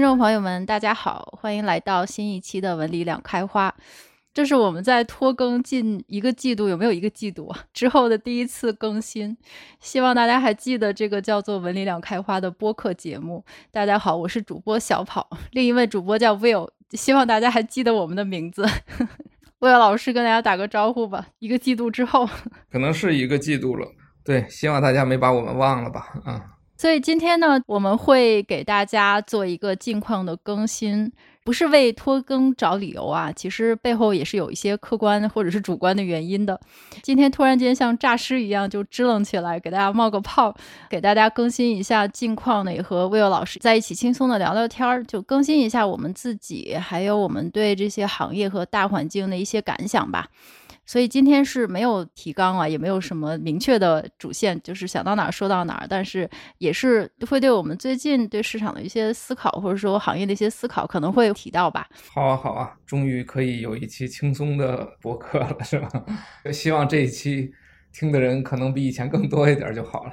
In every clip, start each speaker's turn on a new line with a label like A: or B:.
A: 听众朋友们，大家好，欢迎来到新一期的文理两开花。这是我们在拖更近一个季度，有没有一个季度？之后的第一次更新，希望大家还记得这个叫做“文理两开花”的播客节目。大家好，我是主播小跑，另一位主播叫 Will，希望大家还记得我们的名字。Will 老师跟大家打个招呼吧。一个季度之后，
B: 可能是一个季度了。对，希望大家没把我们忘了吧？啊，
A: 所以今天呢，我们会给大家做一个近况的更新。不是为拖更找理由啊，其实背后也是有一些客观或者是主观的原因的。今天突然间像诈尸一样就支棱起来，给大家冒个泡，给大家更新一下近况呢，也和 Will 老师在一起轻松的聊聊天儿，就更新一下我们自己，还有我们对这些行业和大环境的一些感想吧。所以今天是没有提纲啊，也没有什么明确的主线，就是想到哪儿说到哪儿。但是也是会对我们最近对市场的一些思考，或者说行业的一些思考，可能会提到吧。
B: 好啊，好啊，终于可以有一期轻松的博客了，是吧？希望这一期听的人可能比以前更多一点就好了。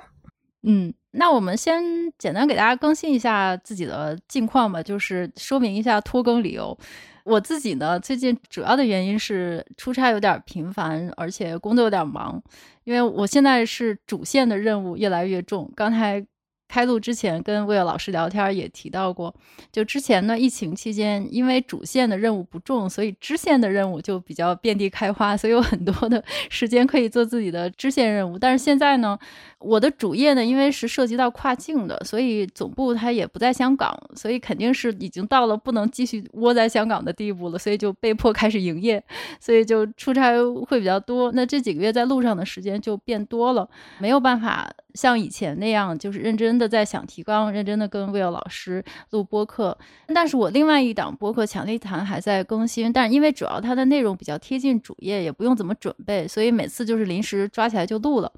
A: 嗯，那我们先简单给大家更新一下自己的近况吧，就是说明一下拖更理由。我自己呢，最近主要的原因是出差有点频繁，而且工作有点忙，因为我现在是主线的任务越来越重。刚才。开录之前跟魏老师聊天也提到过，就之前呢，疫情期间，因为主线的任务不重，所以支线的任务就比较遍地开花，所以有很多的 时间可以做自己的支线任务。但是现在呢，我的主业呢，因为是涉及到跨境的，所以总部它也不在香港，所以肯定是已经到了不能继续窝在香港的地步了，所以就被迫开始营业，所以就出差会比较多。那这几个月在路上的时间就变多了，没有办法。像以前那样，就是认真的在想提纲，认真的跟 Will 老师录播客。但是我另外一档播客《强力谈》还在更新，但是因为主要它的内容比较贴近主业，也不用怎么准备，所以每次就是临时抓起来就录了。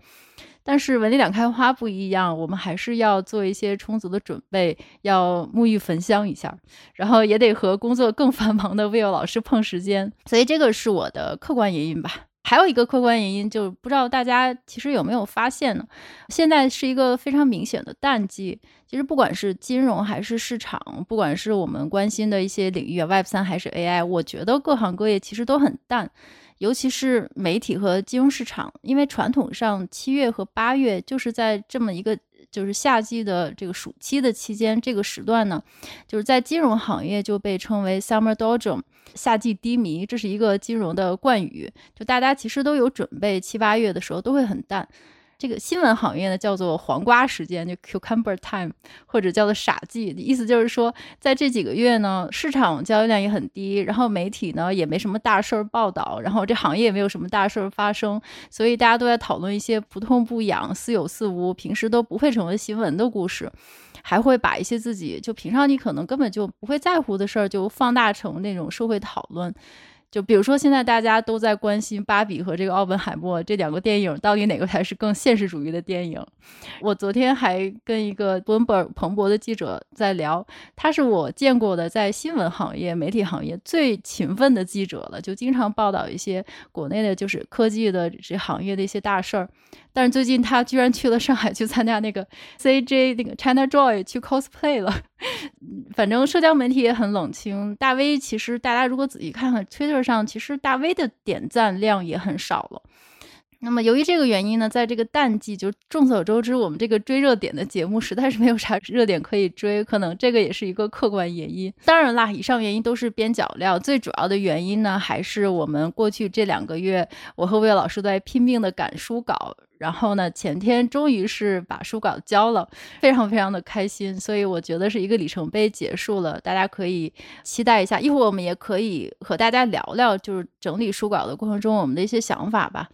A: 但是文理两开花不一样，我们还是要做一些充足的准备，要沐浴焚香一下，然后也得和工作更繁忙的 Will 老师碰时间，所以这个是我的客观原因吧。还有一个客观原因，就不知道大家其实有没有发现呢？现在是一个非常明显的淡季。其实不管是金融还是市场，不管是我们关心的一些领域啊，Web 三还是 AI，我觉得各行各业其实都很淡，尤其是媒体和金融市场，因为传统上七月和八月就是在这么一个。就是夏季的这个暑期的期间，这个时段呢，就是在金融行业就被称为 Summer Doldrum，夏季低迷，这是一个金融的惯语。就大家其实都有准备，七八月的时候都会很淡。这个新闻行业呢，叫做黄瓜时间，就 cucumber time，或者叫做傻季。意思就是说，在这几个月呢，市场交易量也很低，然后媒体呢也没什么大事儿报道，然后这行业也没有什么大事儿发生，所以大家都在讨论一些不痛不痒、似有似无、平时都不会成为新闻的故事，还会把一些自己就平常你可能根本就不会在乎的事儿，就放大成那种社会讨论。就比如说，现在大家都在关心《芭比》和这个《奥本海默》这两个电影，到底哪个才是更现实主义的电影？我昨天还跟一个温布尔彭博的记者在聊，他是我见过的在新闻行业、媒体行业最勤奋的记者了，就经常报道一些国内的，就是科技的这行业的一些大事儿。但是最近他居然去了上海去参加那个 CJ 那个 China Joy 去 cosplay 了。反正社交媒体也很冷清。大 V 其实大家如果仔细看看 Twitter 上，其实大 V 的点赞量也很少了。那么由于这个原因呢，在这个淡季，就众所周知，我们这个追热点的节目实在是没有啥热点可以追，可能这个也是一个客观原因。当然啦，以上原因都是边角料，最主要的原因呢，还是我们过去这两个月，我和魏老师在拼命的赶书稿，然后呢，前天终于是把书稿交了，非常非常的开心，所以我觉得是一个里程碑结束了，大家可以期待一下，一会儿我们也可以和大家聊聊，就是整理书稿的过程中我们的一些想法吧。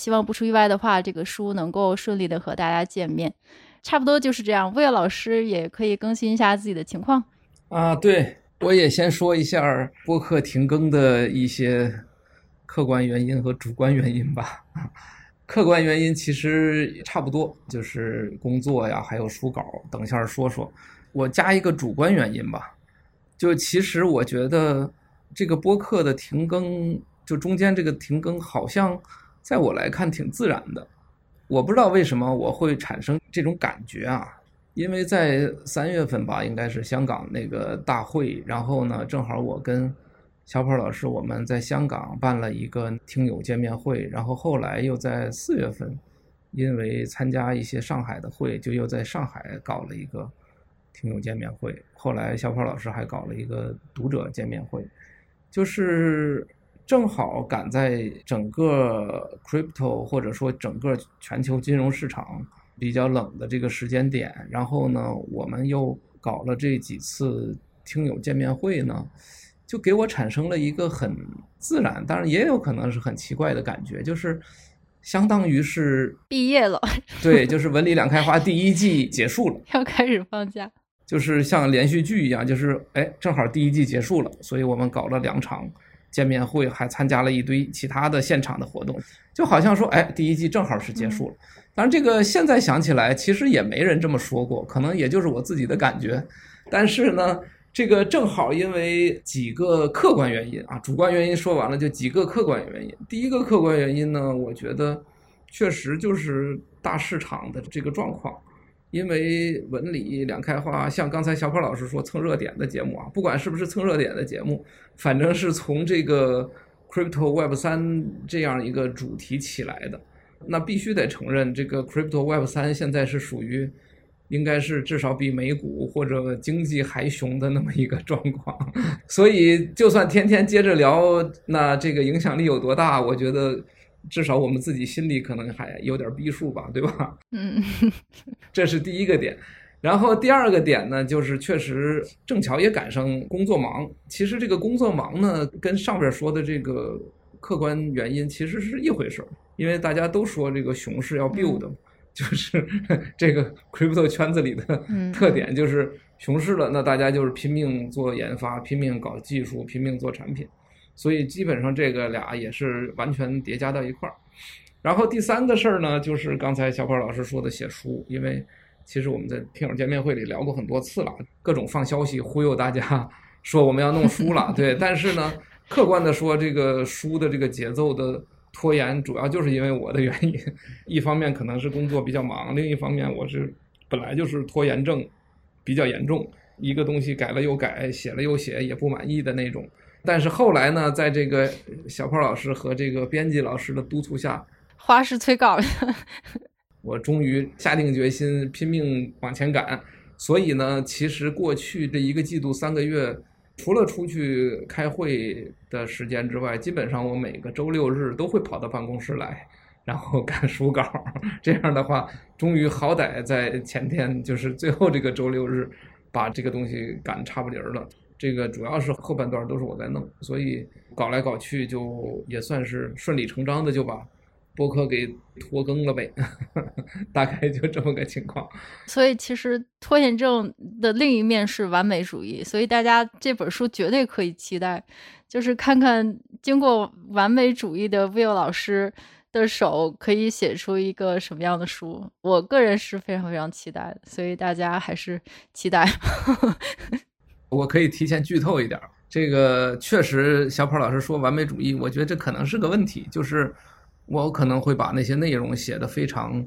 A: 希望不出意外的话，这个书能够顺利的和大家见面，差不多就是这样。魏老师也可以更新一下自己的情况
B: 啊。对，我也先说一下播客停更的一些客观原因和主观原因吧。客观原因其实差不多，就是工作呀，还有书稿，等一下说说。我加一个主观原因吧，就其实我觉得这个播客的停更，就中间这个停更好像。在我来看挺自然的，我不知道为什么我会产生这种感觉啊，因为在三月份吧，应该是香港那个大会，然后呢，正好我跟小跑老师我们在香港办了一个听友见面会，然后后来又在四月份，因为参加一些上海的会，就又在上海搞了一个听友见面会。后来小跑老师还搞了一个读者见面会，就是正好赶在整个 crypto 或者说整个全球金融市场。比较冷的这个时间点，然后呢，我们又搞了这几次听友见面会呢，就给我产生了一个很自然，当然也有可能是很奇怪的感觉，就是相当于是
A: 毕业了，
B: 对，就是文理两开花第一季结束了，
A: 要开始放假，
B: 就是像连续剧一样，就是哎，正好第一季结束了，所以我们搞了两场见面会，还参加了一堆其他的现场的活动，就好像说，哎，第一季正好是结束了。嗯当然，这个现在想起来，其实也没人这么说过，可能也就是我自己的感觉。但是呢，这个正好因为几个客观原因啊，主观原因说完了，就几个客观原因。第一个客观原因呢，我觉得确实就是大市场的这个状况，因为文理两开花，像刚才小跑老师说蹭热点的节目啊，不管是不是蹭热点的节目，反正是从这个 Crypto Web 三这样一个主题起来的。那必须得承认，这个 Crypto Web 三现在是属于，应该是至少比美股或者经济还熊的那么一个状况。所以，就算天天接着聊，那这个影响力有多大？我觉得，至少我们自己心里可能还有点逼数吧，对吧？
A: 嗯，
B: 这是第一个点。然后第二个点呢，就是确实正巧也赶上工作忙。其实这个工作忙呢，跟上边说的这个。客观原因其实是一回事儿，因为大家都说这个熊市要 build 的，就是 这个 crypto 圈子里的特点，就是熊市了，那大家就是拼命做研发，拼命搞技术，拼命做产品，所以基本上这个俩也是完全叠加到一块儿。然后第三个事儿呢，就是刚才小宝老师说的写书，因为其实我们在听友见面会里聊过很多次了，各种放消息忽悠大家说我们要弄书了，对，但是呢。客观的说，这个书的这个节奏的拖延，主要就是因为我的原因。一方面可能是工作比较忙，另一方面我是本来就是拖延症比较严重，一个东西改了又改，写了又写，也不满意的那种。但是后来呢，在这个小跑老师和这个编辑老师的督促下，
A: 花式催稿，
B: 我终于下定决心拼命往前赶。所以呢，其实过去这一个季度三个月。除了出去开会的时间之外，基本上我每个周六日都会跑到办公室来，然后赶书稿。这样的话，终于好歹在前天，就是最后这个周六日，把这个东西赶差不离儿了。这个主要是后半段都是我在弄，所以搞来搞去就也算是顺理成章的就把。播客给拖更了呗，大概就这么个情况。
A: 所以其实拖延症的另一面是完美主义，所以大家这本书绝对可以期待，就是看看经过完美主义的 Will 老师的手可以写出一个什么样的书。我个人是非常非常期待，所以大家还是期待。
B: 我可以提前剧透一点，这个确实小跑老师说完美主义，我觉得这可能是个问题，就是。我可能会把那些内容写得非常，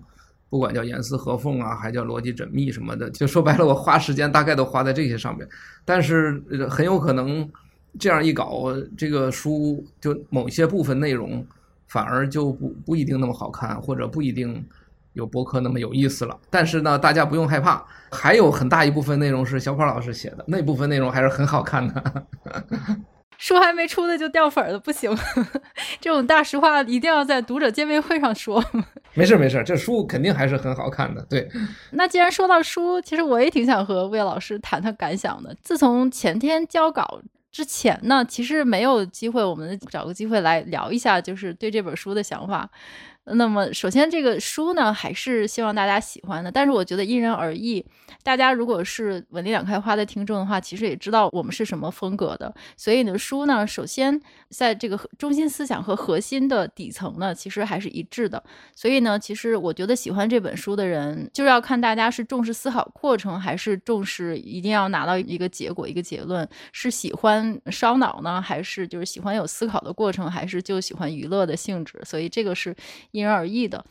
B: 不管叫严丝合缝啊，还叫逻辑缜密什么的，就说白了，我花时间大概都花在这些上面。但是很有可能这样一搞，这个书就某些部分内容反而就不不一定那么好看，或者不一定有博客那么有意思了。但是呢，大家不用害怕，还有很大一部分内容是小跑老师写的，那部分内容还是很好看的。
A: 书还没出呢就掉粉了，不行，这种大实话一定要在读者见面会上说。
B: 没事没事，这书肯定还是很好看的。对，
A: 那既然说到书，其实我也挺想和魏老师谈谈感想的。自从前天交稿之前呢，其实没有机会，我们找个机会来聊一下，就是对这本书的想法。那么，首先这个书呢，还是希望大家喜欢的。但是我觉得因人而异。大家如果是文理两开花的听众的话，其实也知道我们是什么风格的。所以呢，书呢，首先在这个中心思想和核心的底层呢，其实还是一致的。所以呢，其实我觉得喜欢这本书的人，就要看大家是重视思考过程，还是重视一定要拿到一个结果、一个结论。是喜欢烧脑呢，还是就是喜欢有思考的过程，还是就喜欢娱乐的性质？所以这个是。因人而异的，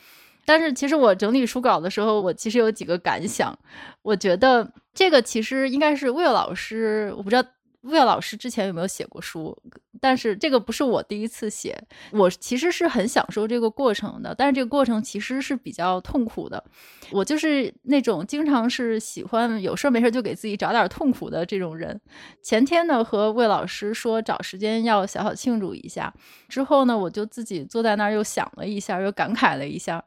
A: 但是其实我整理书稿的时候，我其实有几个感想。我觉得这个其实应该是魏老师，我不知道。魏老师之前有没有写过书？但是这个不是我第一次写，我其实是很享受这个过程的。但是这个过程其实是比较痛苦的。我就是那种经常是喜欢有事没事就给自己找点痛苦的这种人。前天呢，和魏老师说找时间要小小庆祝一下，之后呢，我就自己坐在那儿又想了一下，又感慨了一下。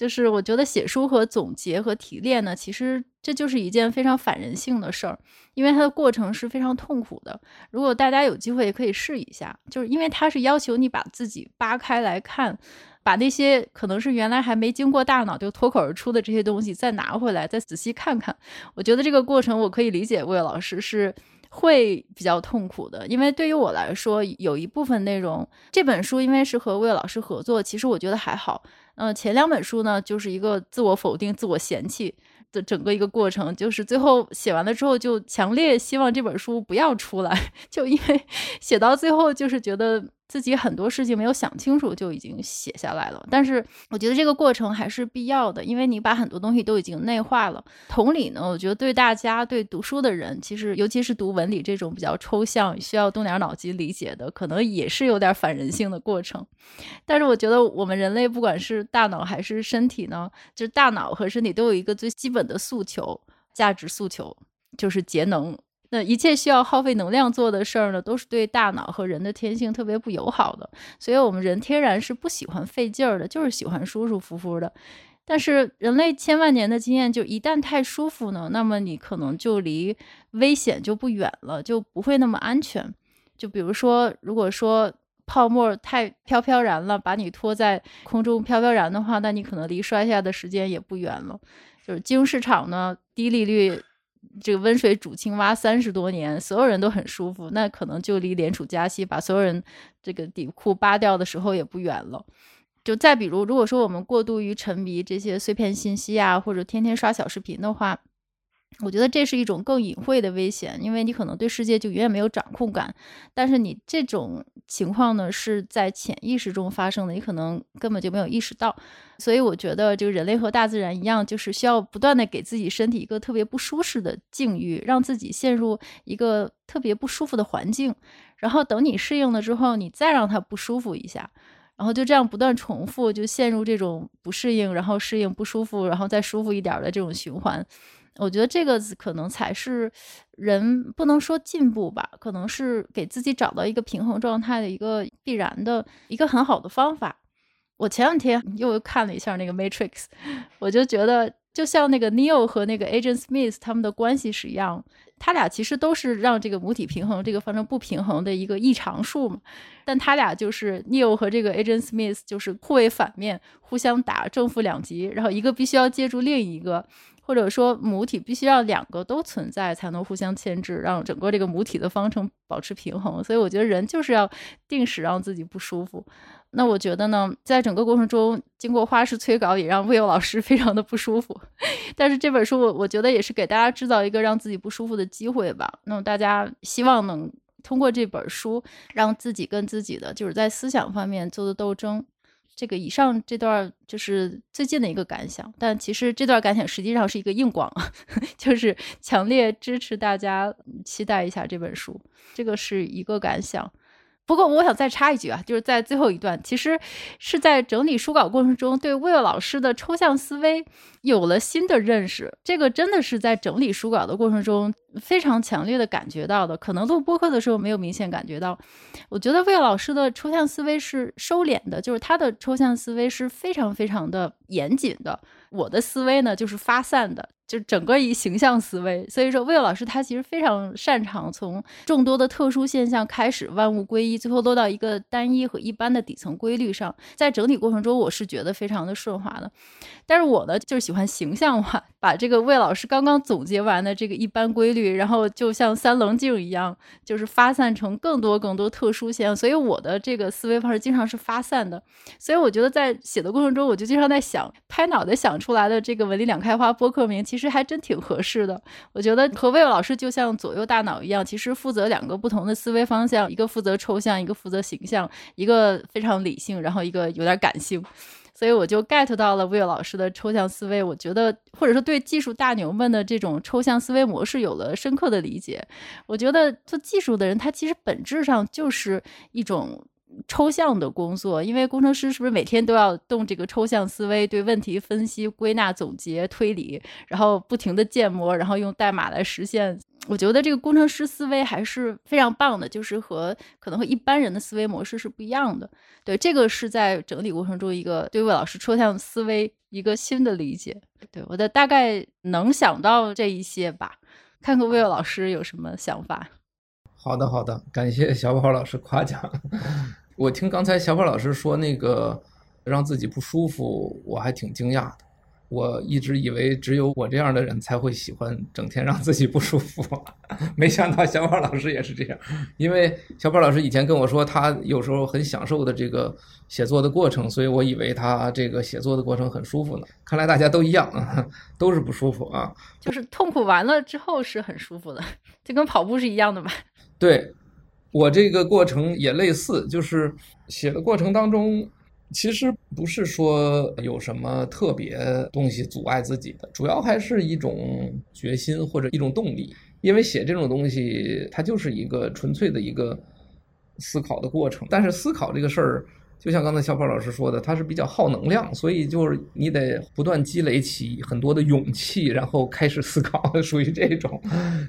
A: 就是我觉得写书和总结和提炼呢，其实这就是一件非常反人性的事儿，因为它的过程是非常痛苦的。如果大家有机会也可以试一下，就是因为它是要求你把自己扒开来看，把那些可能是原来还没经过大脑就脱口而出的这些东西再拿回来，再仔细看看。我觉得这个过程我可以理解，魏老师是会比较痛苦的，因为对于我来说，有一部分内容，这本书因为是和魏老师合作，其实我觉得还好。嗯、前两本书呢，就是一个自我否定、自我嫌弃的整个一个过程，就是最后写完了之后，就强烈希望这本书不要出来，就因为写到最后，就是觉得。自己很多事情没有想清楚就已经写下来了，但是我觉得这个过程还是必要的，因为你把很多东西都已经内化了。同理呢，我觉得对大家对读书的人，其实尤其是读文理这种比较抽象、需要动点脑筋理解的，可能也是有点反人性的过程。但是我觉得我们人类不管是大脑还是身体呢，就是大脑和身体都有一个最基本的诉求，价值诉求，就是节能。那一切需要耗费能量做的事儿呢，都是对大脑和人的天性特别不友好的。所以，我们人天然是不喜欢费劲儿的，就是喜欢舒舒服服的。但是，人类千万年的经验，就一旦太舒服呢，那么你可能就离危险就不远了，就不会那么安全。就比如说，如果说泡沫太飘飘然了，把你拖在空中飘飘然的话，那你可能离摔下的时间也不远了。就是金融市场呢，低利率。这个温水煮青蛙三十多年，所有人都很舒服，那可能就离联储加息把所有人这个底裤扒掉的时候也不远了。就再比如，如果说我们过度于沉迷这些碎片信息啊，或者天天刷小视频的话。我觉得这是一种更隐晦的危险，因为你可能对世界就远远没有掌控感，但是你这种情况呢是在潜意识中发生的，你可能根本就没有意识到。所以我觉得就人类和大自然一样，就是需要不断的给自己身体一个特别不舒适的境遇，让自己陷入一个特别不舒服的环境，然后等你适应了之后，你再让它不舒服一下，然后就这样不断重复，就陷入这种不适应，然后适应不舒服，然后再舒服一点的这种循环。我觉得这个可能才是人不能说进步吧，可能是给自己找到一个平衡状态的一个必然的一个很好的方法。我前两天又看了一下那个《Matrix 》，我就觉得就像那个 Neo 和那个 Agent Smith 他们的关系是一样，他俩其实都是让这个母体平衡这个发生不平衡的一个异常数嘛。但他俩就是 Neo 和这个 Agent Smith 就是互为反面，互相打，正负两极，然后一个必须要借助另一个。或者说母体必须要两个都存在才能互相牵制，让整个这个母体的方程保持平衡。所以我觉得人就是要定时让自己不舒服。那我觉得呢，在整个过程中，经过花式催稿也让 Will 老师 非常的不舒服。但是这本书我我觉得也是给大家制造一个让自己不舒服的机会吧。那么大家希望能通过这本书，让自己跟自己的就是在思想方面做的斗争。这个以上这段就是最近的一个感想，但其实这段感想实际上是一个硬广，就是强烈支持大家期待一下这本书，这个是一个感想。不过我想再插一句啊，就是在最后一段，其实是在整理书稿过程中，对 Will 老师的抽象思维有了新的认识。这个真的是在整理书稿的过程中非常强烈的感觉到的，可能录播客的时候没有明显感觉到。我觉得 Will 老师的抽象思维是收敛的，就是他的抽象思维是非常非常的严谨的。我的思维呢，就是发散的。就整个一形象思维，所以说魏老师他其实非常擅长从众多的特殊现象开始，万物归一，最后落到一个单一和一般的底层规律上。在整体过程中，我是觉得非常的顺滑的。但是我呢，就是喜欢形象化，把这个魏老师刚刚总结完的这个一般规律，然后就像三棱镜一样，就是发散成更多更多特殊现象。所以我的这个思维方式经常是发散的。所以我觉得在写的过程中，我就经常在想，拍脑袋想出来的这个文理两开花播客名，其实。其实还真挺合适的，我觉得和 Will 老师就像左右大脑一样，其实负责两个不同的思维方向，一个负责抽象，一个负责形象，一个非常理性，然后一个有点感性。所以我就 get 到了魏老师的抽象思维。我觉得，或者说对技术大牛们的这种抽象思维模式有了深刻的理解。我觉得做技术的人，他其实本质上就是一种。抽象的工作，因为工程师是不是每天都要动这个抽象思维，对问题分析、归纳、总结、推理，然后不停的建模，然后用代码来实现。我觉得这个工程师思维还是非常棒的，就是和可能和一般人的思维模式是不一样的。对，这个是在整理过程中一个对魏老师抽象思维一个新的理解。对，我的大概能想到这一些吧，看看魏老师有什么想法。
B: 好的，好的，感谢小宝老师夸奖。我听刚才小宝老师说那个让自己不舒服，我还挺惊讶的。我一直以为只有我这样的人才会喜欢整天让自己不舒服，没想到小宝老师也是这样。因为小宝老师以前跟我说，他有时候很享受的这个写作的过程，所以我以为他这个写作的过程很舒服呢。看来大家都一样啊，都是不舒服啊。
A: 就是痛苦完了之后是很舒服的，就跟跑步是一样的吧。
B: 对，我这个过程也类似，就是写的过程当中，其实不是说有什么特别东西阻碍自己的，主要还是一种决心或者一种动力。因为写这种东西，它就是一个纯粹的一个思考的过程，但是思考这个事儿。就像刚才小宝老师说的，它是比较耗能量，所以就是你得不断积累起很多的勇气，然后开始思考，属于这种。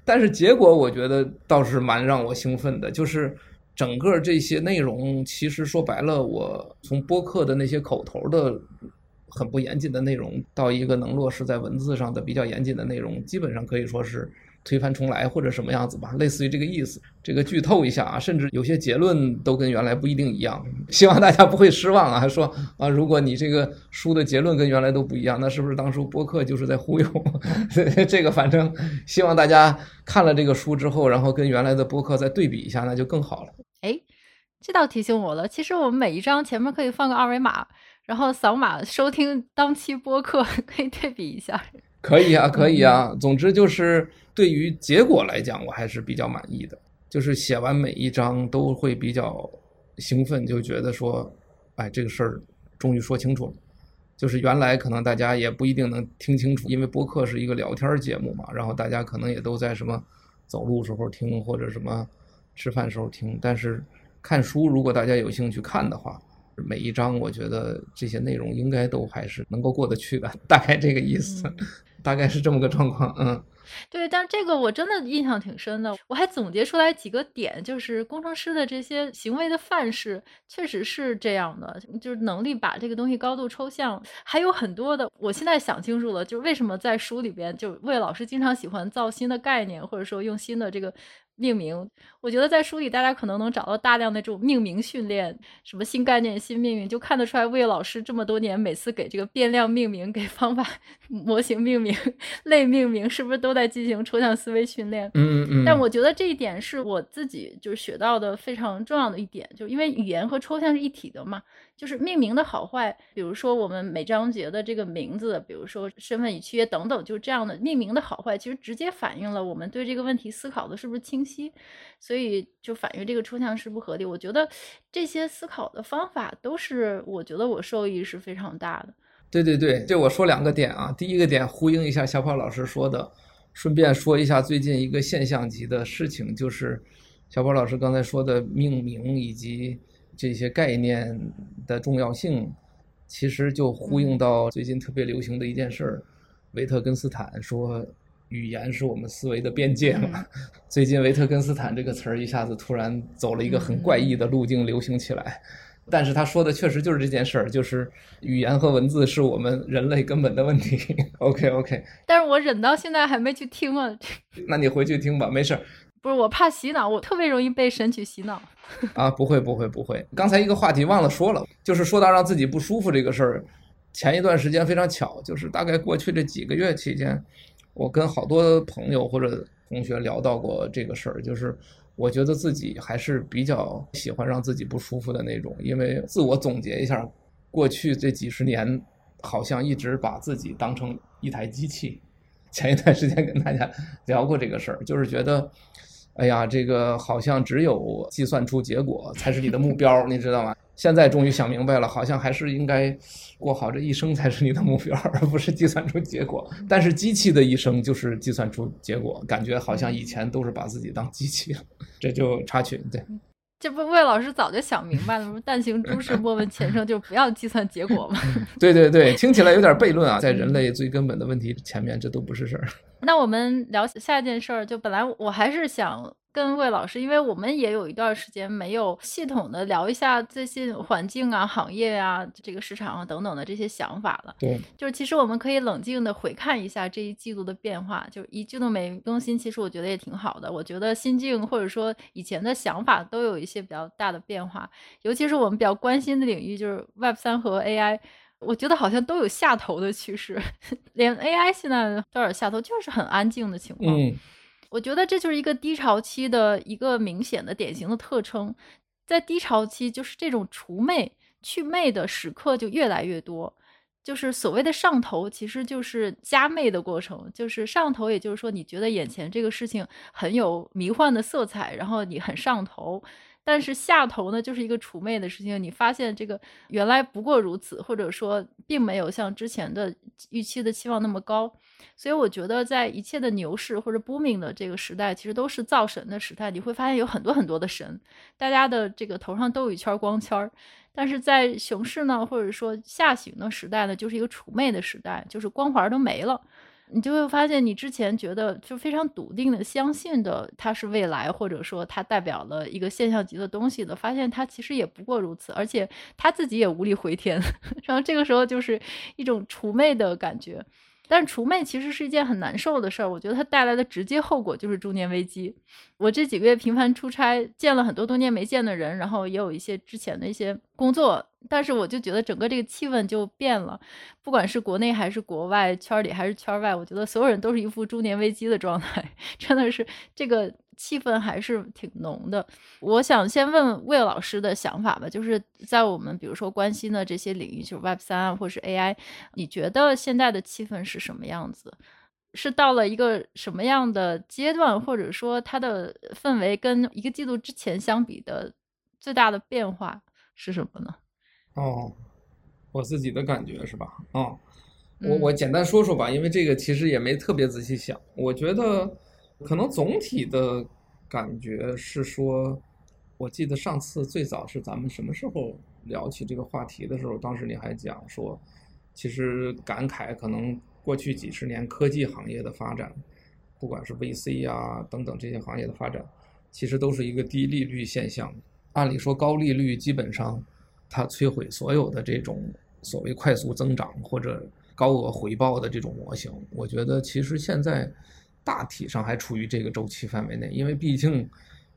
B: 但是结果我觉得倒是蛮让我兴奋的，就是整个这些内容，其实说白了，我从播客的那些口头的很不严谨的内容，到一个能落实在文字上的比较严谨的内容，基本上可以说是。推翻重来或者什么样子吧，类似于这个意思。这个剧透一下啊，甚至有些结论都跟原来不一定一样。希望大家不会失望啊。还说啊，如果你这个书的结论跟原来都不一样，那是不是当初播客就是在忽悠？这个反正希望大家看了这个书之后，然后跟原来的播客再对比一下，那就更好了。
A: 哎，这倒提醒我了。其实我们每一章前面可以放个二维码，然后扫码收听当期播客，可以对比一下。
B: 可以啊，可以啊。总之就是。对于结果来讲，我还是比较满意的。就是写完每一章都会比较兴奋，就觉得说，哎，这个事儿终于说清楚了。就是原来可能大家也不一定能听清楚，因为播客是一个聊天节目嘛，然后大家可能也都在什么走路时候听，或者什么吃饭时候听。但是看书，如果大家有兴趣看的话，每一章我觉得这些内容应该都还是能够过得去的，大概这个意思，嗯、大概是这么个状况，嗯。
A: 对，但这个我真的印象挺深的。我还总结出来几个点，就是工程师的这些行为的范式确实是这样的，就是能力把这个东西高度抽象，还有很多的。我现在想清楚了，就是为什么在书里边，就魏老师经常喜欢造新的概念，或者说用新的这个。命名，我觉得在书里大家可能能找到大量的这种命名训练，什么新概念、新命运，就看得出来魏老师这么多年每次给这个变量命名、给方法 模型命名、类命名，是不是都在进行抽象思维训练？
B: 嗯嗯。
A: 但我觉得这一点是我自己就是学到的非常重要的一点，就因为语言和抽象是一体的嘛。就是命名的好坏，比如说我们每章节的这个名字，比如说身份与契约等等，就是这样的命名的好坏，其实直接反映了我们对这个问题思考的是不是清晰，所以就反映这个抽象是不合理。我觉得这些思考的方法都是，我觉得我受益是非常大的。
B: 对对对，这我说两个点啊，第一个点呼应一下小跑老师说的，顺便说一下最近一个现象级的事情，就是小跑老师刚才说的命名以及。这些概念的重要性，其实就呼应到最近特别流行的一件事儿。维特根斯坦说，语言是我们思维的边界嘛。最近维特根斯坦这个词儿一下子突然走了一个很怪异的路径，流行起来。但是他说的确实就是这件事儿，就是语言和文字是我们人类根本的问题。OK OK。
A: 但是我忍到现在还没去听啊。
B: 那你回去听吧，没事儿。
A: 不是我怕洗脑，我特别容易被神曲洗脑。
B: 啊，不会不会不会。刚才一个话题忘了说了，就是说到让自己不舒服这个事儿。前一段时间非常巧，就是大概过去这几个月期间，我跟好多朋友或者同学聊到过这个事儿，就是我觉得自己还是比较喜欢让自己不舒服的那种，因为自我总结一下，过去这几十年好像一直把自己当成一台机器。前一段时间跟大家聊过这个事儿，就是觉得。哎呀，这个好像只有计算出结果才是你的目标，你知道吗？现在终于想明白了，好像还是应该过好这一生才是你的目标，而不是计算出结果。但是机器的一生就是计算出结果，感觉好像以前都是把自己当机器了，这就插曲，对。
A: 这不魏老师早就想明白了吗？但行诸事，莫问前程，就不要计算结果嘛。
B: 对对对，听起来有点悖论啊，在人类最根本的问题前面，这都不是事儿。
A: 那我们聊下一件事儿，就本来我还是想。跟魏老师，因为我们也有一段时间没有系统的聊一下最近环境啊、行业啊、这个市场啊等等的这些想法了。
B: 对，
A: 就是其实我们可以冷静的回看一下这一季度的变化，就是一季度没更新，其实我觉得也挺好的。我觉得心境或者说以前的想法都有一些比较大的变化，尤其是我们比较关心的领域，就是 Web 三和 AI，我觉得好像都有下头的趋势，连 AI 现在都有点下头，就是很安静的情况。嗯我觉得这就是一个低潮期的一个明显的典型的特征，在低潮期，就是这种除魅去魅的时刻就越来越多，就是所谓的上头，其实就是加魅的过程，就是上头，也就是说你觉得眼前这个事情很有迷幻的色彩，然后你很上头。但是下头呢，就是一个除魅的事情。你发现这个原来不过如此，或者说并没有像之前的预期的期望那么高。所以我觉得，在一切的牛市或者 booming 的这个时代，其实都是造神的时代。你会发现有很多很多的神，大家的这个头上都有一圈光圈儿。但是在熊市呢，或者说下行的时代呢，就是一个除魅的时代，就是光环都没了。你就会发现，你之前觉得就非常笃定的相信的它是未来，或者说它代表了一个现象级的东西的，发现它其实也不过如此，而且他自己也无力回天。然后这个时候就是一种除魅的感觉。但除魅其实是一件很难受的事儿，我觉得它带来的直接后果就是中年危机。我这几个月频繁出差，见了很多多年没见的人，然后也有一些之前的一些工作，但是我就觉得整个这个气氛就变了，不管是国内还是国外，圈里还是圈外，我觉得所有人都是一副中年危机的状态，真的是这个。气氛还是挺浓的。我想先问魏老师的想法吧，就是在我们比如说关心的这些领域，就是 Web 三啊，或是 AI，你觉得现在的气氛是什么样子？是到了一个什么样的阶段，或者说它的氛围跟一个季度之前相比的最大的变化是什么呢？
B: 哦，我自己的感觉是吧？哦，我我简单说说吧，因为这个其实也没特别仔细想，我觉得。可能总体的感觉是说，我记得上次最早是咱们什么时候聊起这个话题的时候，当时你还讲说，其实感慨可能过去几十年科技行业的发展，不管是 VC 啊等等这些行业的发展，其实都是一个低利率现象。按理说高利率基本上它摧毁所有的这种所谓快速增长或者高额回报的这种模型。我觉得其实现在。大体上还处于这个周期范围内，因为毕竟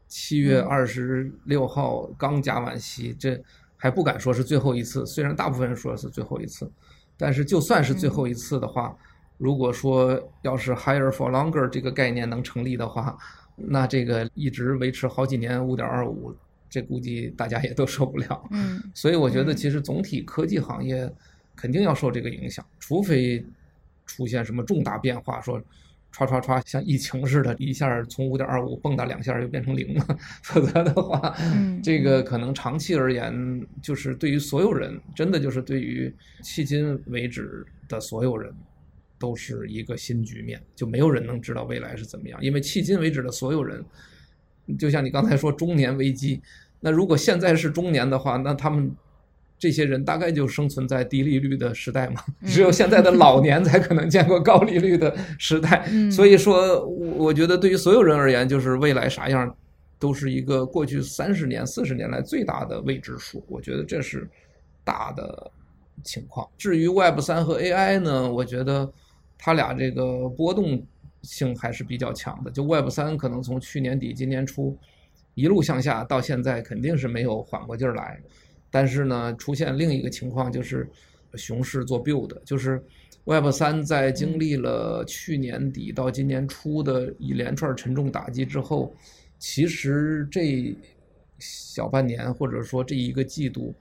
B: 七月二十六号刚加完息，这还不敢说是最后一次。虽然大部分人说是最后一次，但是就算是最后一次的话，如果说要是 higher for longer 这个概念能成立的话，那这个一直维持好几年五点二五，这估计大家也都受不了。嗯，所以我觉得其实总体科技行业肯定要受这个影响，除非出现什么重大变化，说。唰唰唰，像疫情似的，一下从五点二五蹦跶两下就变成零了。否则的话，这个可能长期而言，就是对于所有人，真的就是对于迄今为止的所有人，都是一个新局面，就没有人能知道未来是怎么样。因为迄今为止的所有人，就像你刚才说中年危机，那如果现在是中年的话，那他们。这些人大概就生存在低利率的时代嘛，只有现在的老年才可能见过高利率的时代。所以说，我觉得对于所有人而言，就是未来啥样，都是一个过去三十年、四十年来最大的未知数。我觉得这是大的情况。至于 Web 三和 AI 呢，我觉得它俩这个波动性还是比较强的。就 Web 三可能从去年底、今年初一路向下，到现在肯定是没有缓过劲儿来。但是呢，出现另一个情况就是，熊市做 build，就是 Web 三在经历了去年底到今年初的一连串沉重打击之后，其实这小半年或者说这一个季度，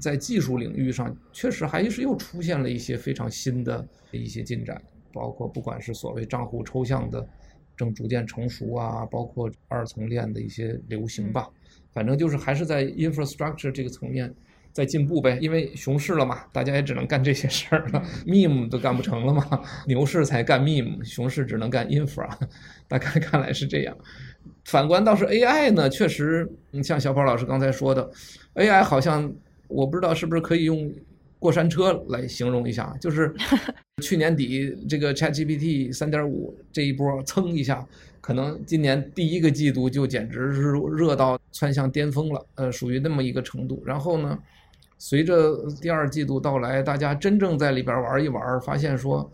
B: 在技术领域上确实还是又出现了一些非常新的一些进展，包括不管是所谓账户抽象的正逐渐成熟啊，包括二层链的一些流行吧。反正就是还是在 infrastructure 这个层面在进步呗。因为熊市了嘛，大家也只能干这些事儿了，meme 都干不成了嘛，牛市才干 meme，熊市只能干 infra。大概 看来是这样。反观倒是 AI 呢，确实，你像小宝老师刚才说的，AI 好像我不知道是不是可以用。过山车来形容一下，就是 去年底这个 ChatGPT 三点五这一波蹭一下，可能今年第一个季度就简直是热到窜向巅峰了，呃，属于那么一个程度。然后呢，随着第二季度到来，大家真正在里边玩一玩，发现说，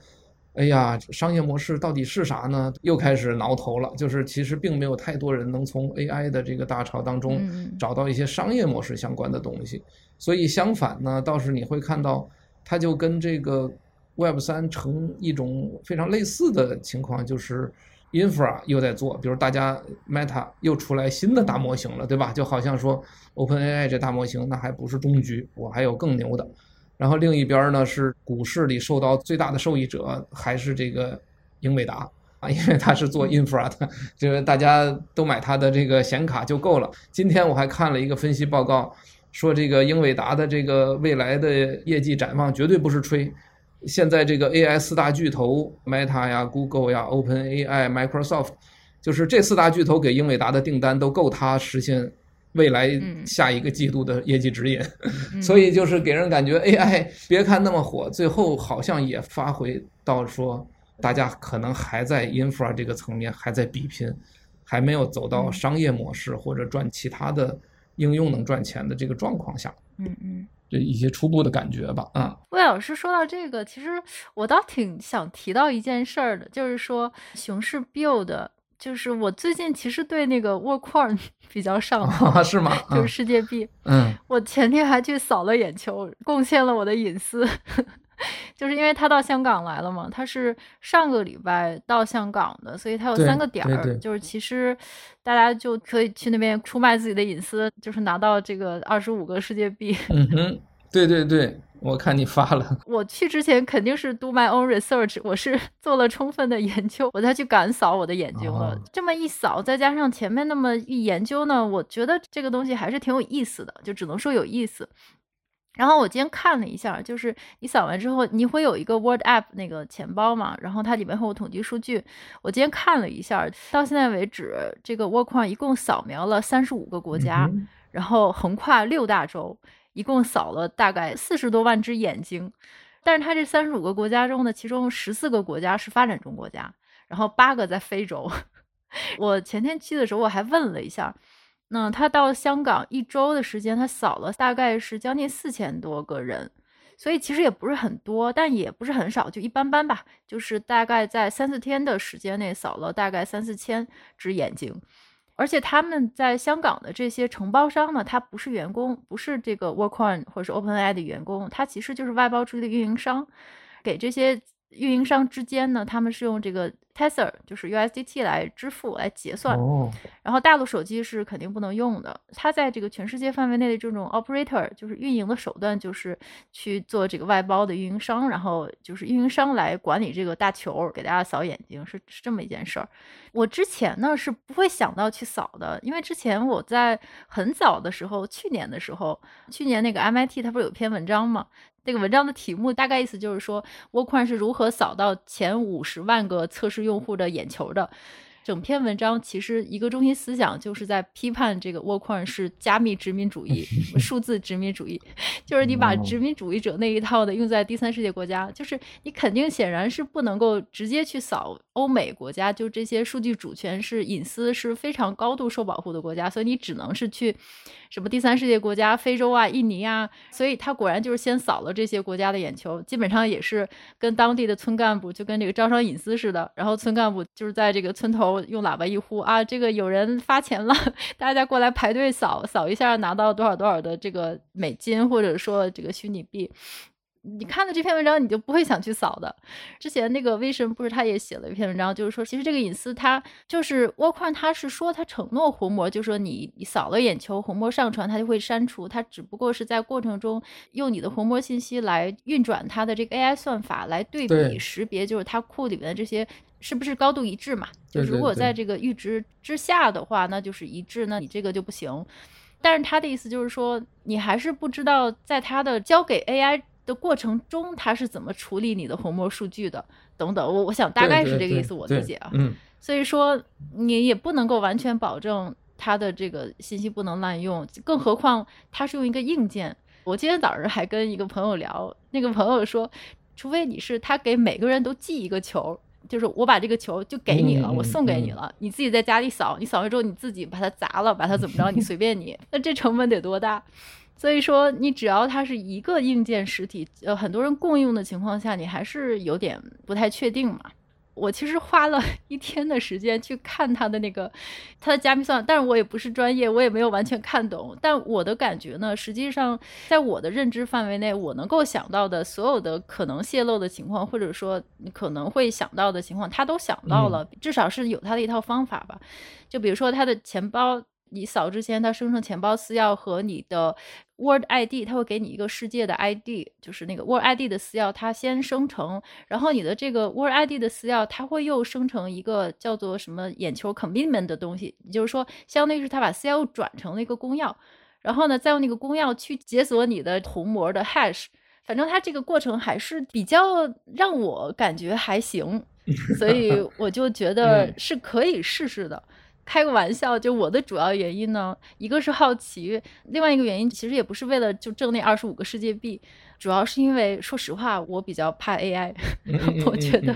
B: 哎呀，商业模式到底是啥呢？又开始挠头了。就是其实并没有太多人能从 AI 的这个大潮当中找到一些商业模式相关的东西。所以相反呢，倒是你会看到，它就跟这个 Web 三成一种非常类似的情况，就是 Infra 又在做，比如大家 Meta 又出来新的大模型了，对吧？就好像说 OpenAI 这大模型那还不是终局，我还有更牛的。然后另一边呢，是股市里受到最大的受益者还是这个英伟达啊，因为它是做 Infra 的，就是大家都买它的这个显卡就够了。今天我还看了一个分析报告。说这个英伟达的这个未来的业绩展望绝对不是吹，现在这个 AI 四大巨头 Meta 呀、Google 呀、OpenAI、Microsoft，就是这四大巨头给英伟达的订单都够它实现未来下一个季度的业绩指引，所以就是给人感觉 AI 别看那么火，最后好像也发挥到说大家可能还在 infra 这个层面还在比拼，还没有走到商业模式或者赚其他的。应用能赚钱的这个状况下，
A: 嗯嗯，
B: 这一些初步的感觉吧，啊，
A: 魏老师说到这个，其实我倒挺想提到一件事儿的，就是说熊市 build，就是我最近其实对那个 Worldcoin 比较上火，
B: 啊，是吗？
A: 就是世界币，
B: 嗯，
A: 我前天还去扫了眼球，贡献了我的隐私。就是因为他到香港来了嘛，他是上个礼拜到香港的，所以他有三个点儿，就是其实大家就可以去那边出卖自己的隐私，就是拿到这个二十五个世界币。
B: 嗯哼，对对对，我看你发了。
A: 我去之前肯定是 do my own research，我是 做了充分的研究，我才去敢扫我的眼睛了。哦。这么一扫，再加上前面那么一研究呢，我觉得这个东西还是挺有意思的，就只能说有意思。然后我今天看了一下，就是你扫完之后，你会有一个 World App 那个钱包嘛，然后它里面会有统计数据。我今天看了一下，到现在为止，这个 Worldcoin 一共扫描了三十五个国家，嗯，然后横跨六大洲，一共扫了大概四十多万只眼睛。但是它这三十五个国家中呢，其中十四个国家是发展中国家，然后八个在非洲。我前天去的时候，我还问了一下。那他到香港一周的时间，他扫了大概是将近四千多个人，所以其实也不是很多，但也不是很少，就一般般吧。就是大概在三四天的时间内扫了大概三四千只眼睛，而且他们在香港的这些承包商呢，他不是员工，不是这个 Workon 或者是 OpenAI 的员工，他其实就是外包出去的运营商，给这些运营商之间呢，他们是用这个。Tether 就是 USDT 来支付来结算，oh. 然后大陆手机是肯定不能用的。它在这个全世界范围内的这种 operator 就是运营的手段，就是去做这个外包的运营商，然后就是运营商来管理这个大球，给大家扫眼睛，是是这么一件事儿。我之前呢是不会想到去扫的，因为之前我在很早的时候，去年的时候，去年那个 MIT 它不是有篇文章吗？那个文章的题目大概意思就是说，Worldcoin 是如何扫到前五十万个测试用户的眼球的。整篇文章其实一个中心思想就是在批判这个 Worldcoin 是加密殖民主义、数字殖民主义，就是你把殖民主义者那一套的用在第三世界国家，就是你肯定显然是不能够直接去扫欧美国家，就这些数据主权是隐私是非常高度受保护的国家，所以你只能是去什么第三世界国家，非洲啊、印尼啊，所以他果然就是先扫了这些国家的眼球，基本上也是跟当地的村干部就跟这个招商引资似的，然后村干部就是在这个村头。用喇叭一呼啊，这个有人发钱了，大家过来排队扫扫一下，拿到多少多少的这个美金，或者说这个虚拟币。你看了这篇文章，你就不会想去扫的。之前那个 Vision 不是他也写了一篇文章，就是说其实这个隐私，他就是沃宽，他是说他承诺红魔，就是说你你扫了眼球，红魔上传他就会删除，他只不过是在过程中用你的红魔信息来运转他的这个 AI 算法来对比识别，就是他库里面的这些是不是高度一致嘛？就是如果在这个阈值之下的话，那就是一致，那你这个就不行。但是他的意思就是说，你还是不知道在他的交给 AI 的过程中，他是怎么处理你的虹膜数据的，等等。我我想大概是这个意思，我理解啊。
B: 嗯。
A: 所以说，你也不能够完全保证他的这个信息不能滥用，更何况他是用一个硬件。我今天早上还跟一个朋友聊，那个朋友说，除非你是他给每个人都寄一个球。就是我把这个球就给你了，我送给你了，你自己在家里扫，你扫完之后你自己把它砸了，把它怎么着，你随便你。那这成本得多大？所以说，你只要它是一个硬件实体，呃，很多人共用的情况下，你还是有点不太确定嘛。我其实花了一天的时间去看它的那个它的加密算法，但是我也不是专业，我也没有完全看懂。但我的感觉呢，实际上在我的认知范围内，我能够想到的所有的可能泄露的情况，或者说可能会想到的情况，他都想到了，至少是有他的一套方法吧。就比如说他的钱包。你扫之前，它生成钱包私钥和你的 Word ID，它会给你一个世界的 ID，就是那个 Word ID 的私钥，它先生成，然后你的这个 Word ID 的私钥，它会又生成一个叫做什么眼球 commitment 的东西，也就是说，相当于是它把私钥又转成了一个公钥，然后呢，再用那个公钥去解锁你的虹膜的 hash，反正它这个过程还是比较让我感觉还行，所以我就觉得是可以试试的。开个玩笑，就我的主要原因呢，一个是好奇，另外一个原因其实也不是为了就挣那二十五个世界币，主要是因为说实话，我比较怕 AI，我觉得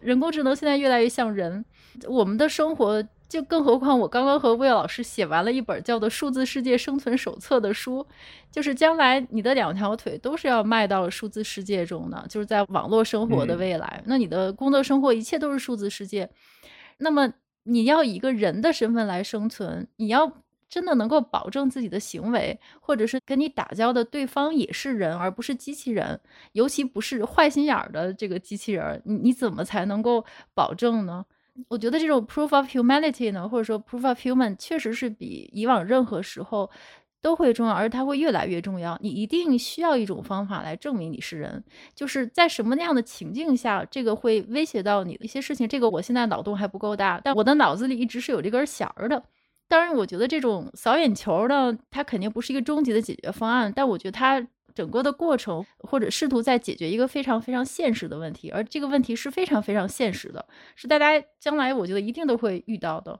A: 人工智能现在越来越像人，我们的生活就更何况我刚刚和魏老师写完了一本叫做《数字世界生存手册》的书，就是将来你的两条腿都是要迈到数字世界中的，就是在网络生活的未来，那你的工作生活一切都是数字世界，那么。你要以一个人的身份来生存，你要真的能够保证自己的行为，或者是跟你打交的对方也是人，而不是机器人，尤其不是坏心眼儿的这个机器人，你你怎么才能够保证呢？我觉得这种 proof of humanity 呢，或者说 proof of human，确实是比以往任何时候。都会重要，而它会越来越重要。你一定需要一种方法来证明你是人，就是在什么那样的情境下，这个会威胁到你的一些事情。这个我现在脑洞还不够大，但我的脑子里一直是有这根弦儿的。当然，我觉得这种扫眼球呢，它肯定不是一个终极的解决方案，但我觉得它整个的过程或者试图在解决一个非常非常现实的问题，而这个问题是非常非常现实的，是大家将来我觉得一定都会遇到的。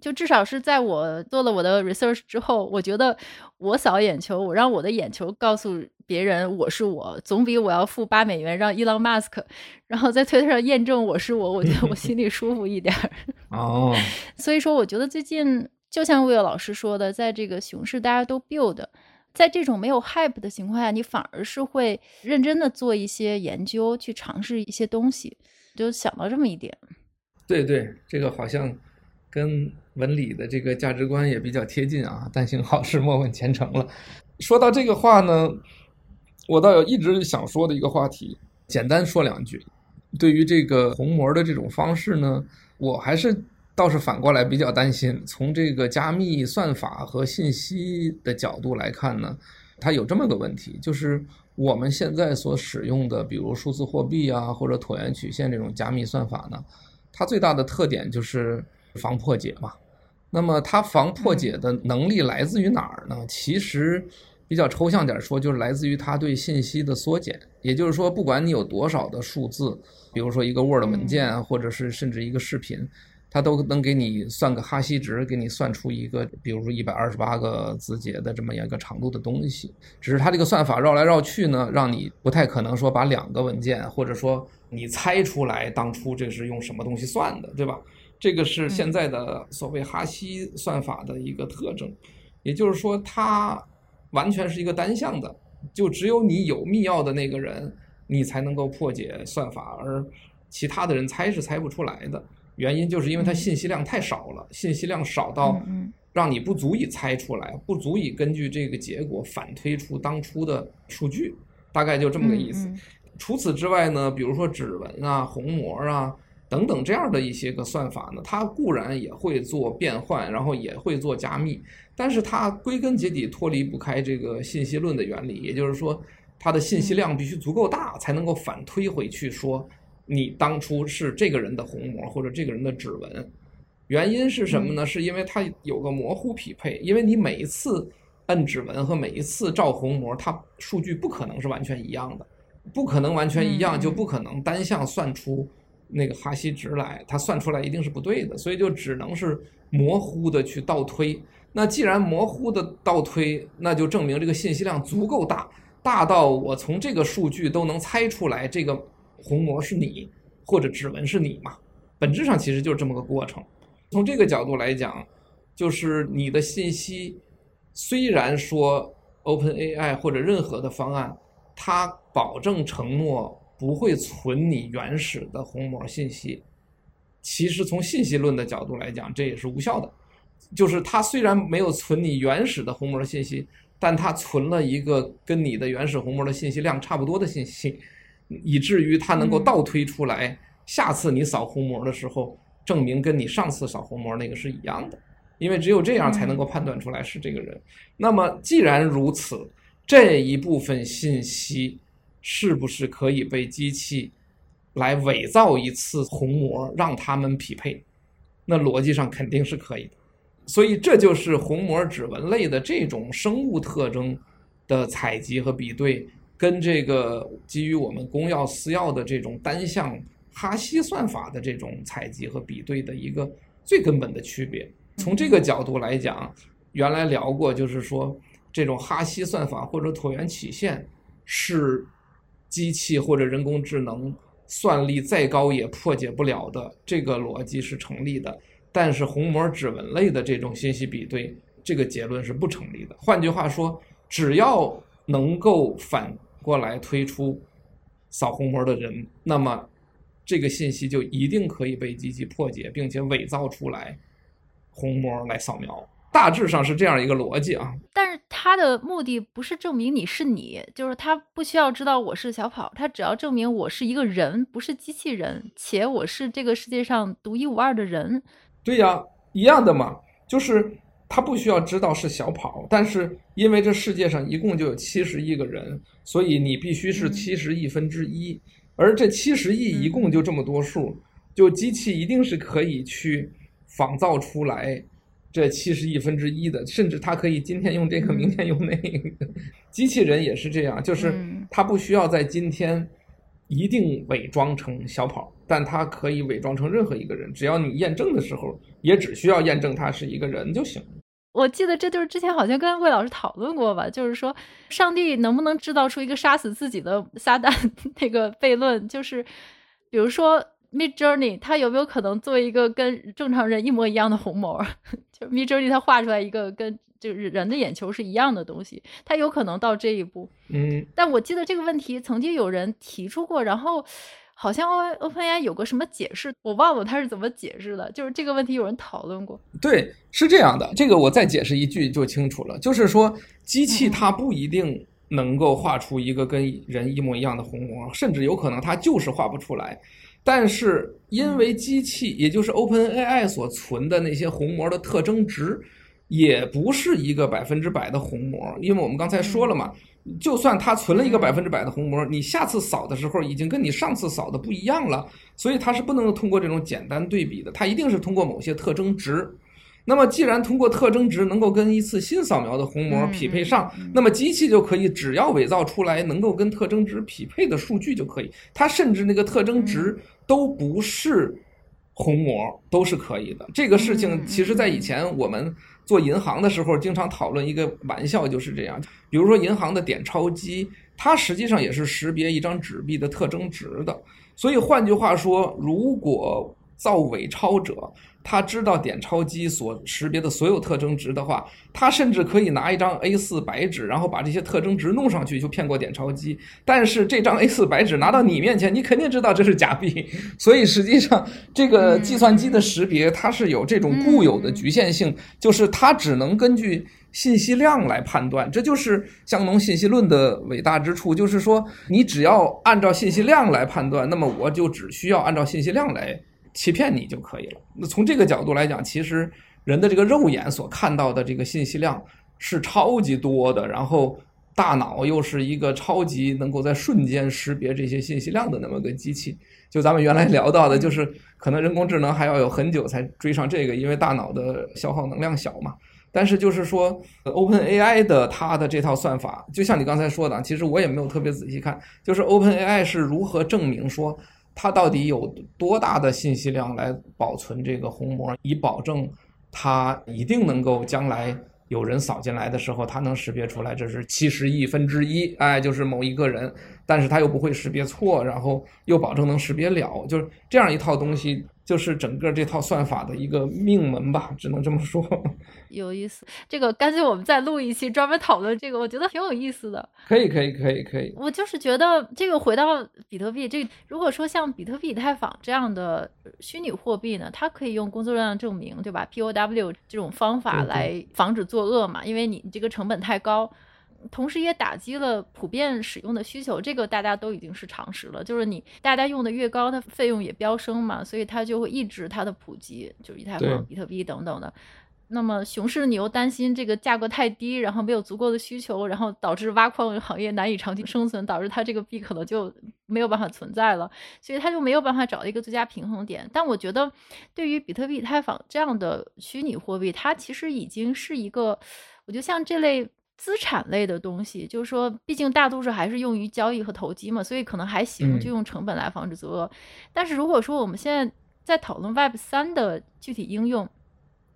A: 就至少是在我做了我的 research 之后，我觉得我扫眼球，我让我的眼球告诉别人我是我，总比我要付八美元让伊隆马斯克，然后在推特上验证我是我，我觉得我心里舒服一点。
B: 哦，
A: 所以说我觉得最近就像魏老师说的，在这个熊市大家都 build，在这种没有 hype 的情况下，你反而是会认真的做一些研究，去尝试一些东西，就想到这么一点。
B: 对对，这个好像。跟文理的这个价值观也比较贴近啊，但行好事，莫问前程了。说到这个话呢，我倒有一直想说的一个话题，简单说两句。对于这个虹膜的这种方式呢，我还是倒是反过来比较担心。从这个加密算法和信息的角度来看呢，它有这么个问题，就是我们现在所使用的，比如数字货币啊，或者椭圆曲线这种加密算法呢，它最大的特点就是。防破解嘛，那么它防破解的能力来自于哪儿呢？其实比较抽象点说，就是来自于它对信息的缩减。也就是说，不管你有多少的数字，比如说一个 Word 文件，或者是甚至一个视频，它都能给你算个哈希值，给你算出一个，比如说一百二十八个字节的这么样一个长度的东西。只是它这个算法绕来绕去呢，让你不太可能说把两个文件，或者说你猜出来当初这是用什么东西算的，对吧？这个是现在的所谓哈希算法的一个特征，也就是说，它完全是一个单向的，就只有你有密钥的那个人，你才能够破解算法，而其他的人猜是猜不出来的。原因就是因为它信息量太少了，信息量少到让你不足以猜出来，不足以根据这个结果反推出当初的数据。大概就这么个意思。除此之外呢，比如说指纹啊、虹膜啊等等这样的一些个算法呢，它固然也会做变换，然后也会做加密，但是它归根结底脱离不开这个信息论的原理，也就是说，它的信息量必须足够大，才能够反推回去说你当初是这个人的虹膜或者这个人的指纹。原因是什么呢？是因为它有个模糊匹配，因为你每一次摁指纹和每一次照虹膜，它数据不可能是完全一样的，不可能完全一样，就不可能单向算出那个哈希值来，它算出来一定是不对的，所以就只能是模糊的去倒推。那既然模糊的倒推，那就证明这个信息量足够大，大到我从这个数据都能猜出来这个虹膜是你或者指纹是你嘛。本质上其实就是这么个过程。从这个角度来讲，就是你的信息，虽然说 OpenAI 或者任何的方案，它保证承诺不会存你原始的虹膜信息，其实从信息论的角度来讲，这也是无效的。就是它虽然没有存你原始的虹膜信息，但它存了一个跟你的原始虹膜的信息量差不多的信息，以至于它能够倒推出来，下次你扫虹膜的时候。证明跟你上次扫虹膜那个是一样的，因为只有这样才能够判断出来是这个人。那么既然如此，这一部分信息是不是可以被机器来伪造一次虹膜，让他们匹配？那逻辑上肯定是可以的。所以这就是虹膜指纹类的这种生物特征的采集和比对，跟这个基于我们公钥私钥的这种单向。哈希算法的这种采集和比对的一个最根本的区别，从这个角度来讲，原来聊过，就是说这种哈希算法或者椭圆曲线是机器或者人工智能算力再高也破解不了的，这个逻辑是成立的。但是虹膜指纹类的这种信息比对，这个结论是不成立的。换句话说，只要能够反过来推出扫虹膜的人，那么。这个信息就一定可以被机器破解，并且伪造出来虹膜来扫描，大致上是这样一个逻辑啊。
A: 但是它的目的不是证明你是你，就是他不需要知道我是小跑，他只要证明我是一个人，不是机器人，且我是这个世界上独一无二的人。
B: 对呀，一样的嘛，就是他不需要知道是小跑，但是因为这世界上一共就有七十亿个人，所以你必须是七十亿分之一。嗯而这七十亿一共就这么多数，就机器一定是可以去仿造出来这七十亿分之一的，甚至它可以今天用这个，明天用那个。机器人也是这样，就是它不需要在今天一定伪装成小跑，但它可以伪装成任何一个人，只要你验证的时候，也只需要验证它是一个人就行。
A: 我记得这就是之前好像跟魏老师讨论过吧，就是说上帝能不能制造出一个杀死自己的撒旦 那个悖论，就是比如说 Midjourney 它有没有可能做一个跟正常人一模一样的虹膜？就 Midjourney 它画出来一个跟就是人的眼球是一样的东西，它有可能到这一步。
B: 嗯，
A: 但我记得这个问题曾经有人提出过，然后。好像 OpenAI 有个什么解释，我忘了他是怎么解释的。就是这个问题有人讨论过。
B: 对，是这样的，这个我再解释一句就清楚了。就是说，机器它不一定能够画出一个跟人一模一样的虹膜，甚至有可能它就是画不出来。但是因为机器，也就是 OpenAI 所存的那些虹膜的特征值，也不是一个百分之百的虹膜，因为我们刚才说了嘛。就算它存了一个百分之百的虹膜，你下次扫的时候已经跟你上次扫的不一样了，所以它是不能通过这种简单对比的，它一定是通过某些特征值。那么既然通过特征值能够跟一次新扫描的虹膜匹配上，那么机器就可以只要伪造出来能够跟特征值匹配的数据就可以。它甚至那个特征值都不是虹膜，都是可以的。这个事情其实在以前我们。做银行的时候，经常讨论一个玩笑，就是这样。比如说，银行的点钞机，它实际上也是识别一张纸币的特征值的。所以换句话说，如果造伪钞者。他知道点钞机所识别的所有特征值的话，他甚至可以拿一张 A4 白纸，然后把这些特征值弄上去，就骗过点钞机。但是这张 A4 白纸拿到你面前，你肯定知道这是假币。所以实际上，这个计算机的识别它是有这种固有的局限性，就是它只能根据信息量来判断。这就是香农信息论的伟大之处，就是说你只要按照信息量来判断，那么我就只需要按照信息量来。欺骗你就可以了。那从这个角度来讲，其实人的这个肉眼所看到的这个信息量是超级多的，然后大脑又是一个超级能够在瞬间识别这些信息量的那么个机器。就咱们原来聊到的，就是可能人工智能还要有很久才追上这个，因为大脑的消耗能量小嘛。但是就是说，OpenAI 的它的这套算法，就像你刚才说的，其实我也没有特别仔细看，就是 OpenAI 是如何证明说。它到底有多大的信息量来保存这个虹膜，以保证它一定能够将来有人扫进来的时候，它能识别出来这是七十亿分之一，哎，就是某一个人，但是它又不会识别错，然后又保证能识别了，就是这样一套东西。就是整个这套算法的一个命门吧，只能这么说。
A: 有意思，这个干脆我们再录一期专门讨论这个，我觉得挺有意思的。
B: 可以，可以，可以，可以。
A: 我就是觉得这个回到比特币，这如果说像比特币、以太坊这样的虚拟货币呢，它可以用工作量证明，对吧？POW 这种方法来防止作恶嘛，因为你这个成本太高。同时也打击了普遍使用的需求，这个大家都已经是常识了。就是你大家用的越高，它费用也飙升嘛，所以它就会抑制它的普及，就是以太坊、比特币等等的。那么熊市你又担心这个价格太低，然后没有足够的需求，然后导致挖矿行业难以长期生存，导致它这个币可能就没有办法存在了，所以它就没有办法找到一个最佳平衡点。但我觉得，对于比特币、以太坊这样的虚拟货币，它其实已经是一个，我觉得像这类。资产类的东西，就是说，毕竟大多数还是用于交易和投机嘛，所以可能还行，就用成本来防止作恶。嗯、但是如果说我们现在在讨论 Web 三的具体应用，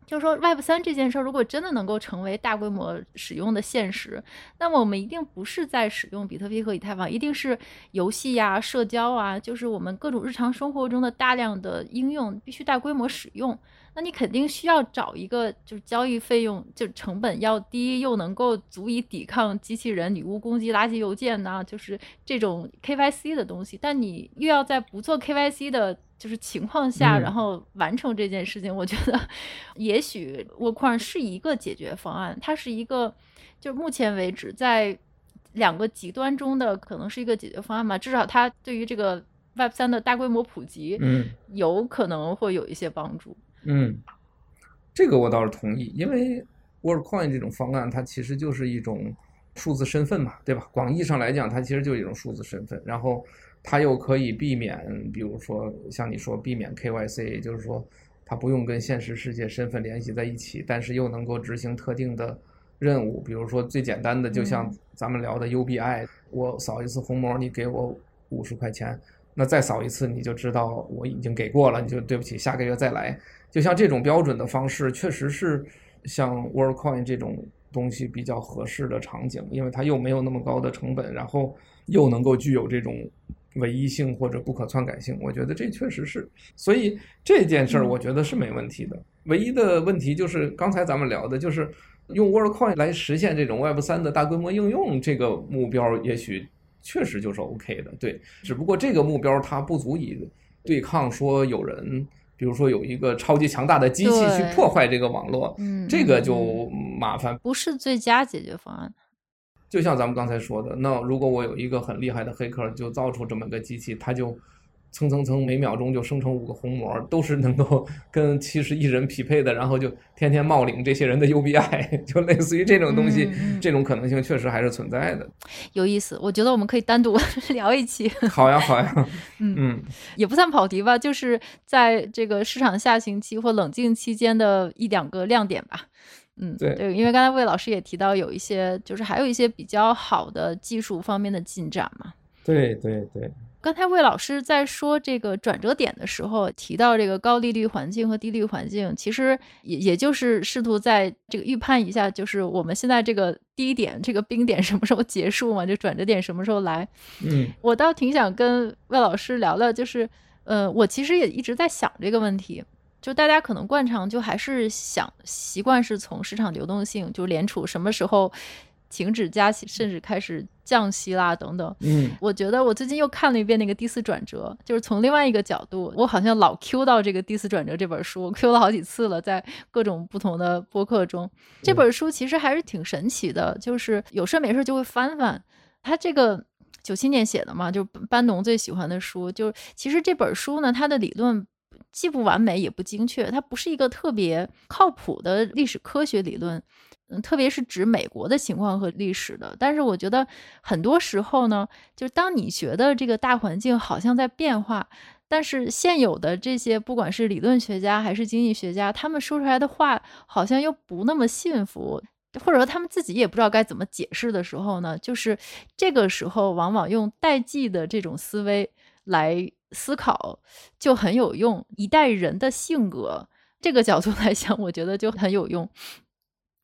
A: 就是说 Web 三这件事儿，如果真的能够成为大规模使用的现实，那么我们一定不是在使用比特币和以太坊，一定是游戏呀、社交啊，就是我们各种日常生活中的大量的应用必须大规模使用。那你肯定需要找一个，就是交易费用就成本要低，又能够足以抵抗机器人、女巫攻击、垃圾邮件呐、啊，就是这种 KYC 的东西。但你又要在不做 KYC 的，就是情况下，然后完成这件事情，嗯、我觉得也许 Worldcoin 是一个解决方案。它是一个，就目前为止在两个极端中的可能是一个解决方案嘛。至少它对于这个 Web 三的大规模普及，嗯，有可能会有一些帮助。
B: 嗯，这个我倒是同意，因为 Worldcoin 这种方案，它其实就是一种数字身份嘛，对吧？广义上来讲，它其实就是一种数字身份，然后它又可以避免，比如说像你说避免 KYC，就是说它不用跟现实世界身份联系在一起，但是又能够执行特定的任务，比如说最简单的，就像咱们聊的 UBI，我扫一次虹膜，你给我五十块钱，那再扫一次，你就知道我已经给过了，你就对不起，下个月再来。就像这种标准的方式，确实是像 Worldcoin 这种东西比较合适的场景，因为它又没有那么高的成本，然后又能够具有这种唯一性或者不可篡改性。我觉得这确实是，所以这件事儿我觉得是没问题的。唯一的问题就是刚才咱们聊的，就是用 Worldcoin 来实现这种 Web 三的大规模应用，这个目标也许确实就是 OK 的，对。只不过这个目标它不足以对抗说有人。比如说有一个超级强大的机器去破坏这个网络，嗯，这个就麻烦，
A: 不是最佳解决方案。
B: 就像咱们刚才说的，那如果我有一个很厉害的黑客，就造出这么个机器，他就。蹭蹭蹭，每秒钟就生成五个红膜，都是能够 跟七十亿人匹配的，然后就天天冒领这些人的 UBI，就类似于这种东西，这种可能性确实还是存在的。
A: 有意思，我觉得我们可以单独 聊一期。
B: 好呀，好呀，
A: 嗯嗯，也不算跑题吧，就是在这个市场下行期或冷静期间的一两个亮点吧。嗯，对，对，因为刚才魏老师也提到有一些，就是还有一些比较好的技术方面的进展嘛。
B: 对对对。
A: 刚才魏老师在说这个转折点的时候，提到这个高利率环境和低利率环境，其实也也就是试图在这个预判一下，就是我们现在这个低点、这个冰点什么时候结束嘛？就转折点什么时候来？嗯，我倒挺想跟魏老师聊聊，就是呃，我其实也一直在想这个问题，就大家可能惯常就还是想习惯是从市场流动性，就联储什么时候。停止加息，甚至开始降息啦，等等。
B: 嗯，
A: 我觉得我最近又看了一遍那个第四转折，就是从另外一个角度，我好像老 Q 到这个第四转折这本书，Q 了好几次了，在各种不同的播客中。这本书其实还是挺神奇的，就是有事没事就会翻翻。他这个九七年写的嘛，就班农最喜欢的书。就其实这本书呢，它的理论既不完美也不精确，它不是一个特别靠谱的历史科学理论。嗯，特别是指美国的情况和历史的，但是我觉得很多时候呢，就是当你觉得这个大环境好像在变化，但是现有的这些不管是理论学家还是经济学家，他们说出来的话好像又不那么信服，或者说他们自己也不知道该怎么解释的时候呢，就是这个时候往往用代际的这种思维来思考就很有用，一代人的性格这个角度来讲，我觉得就很有用。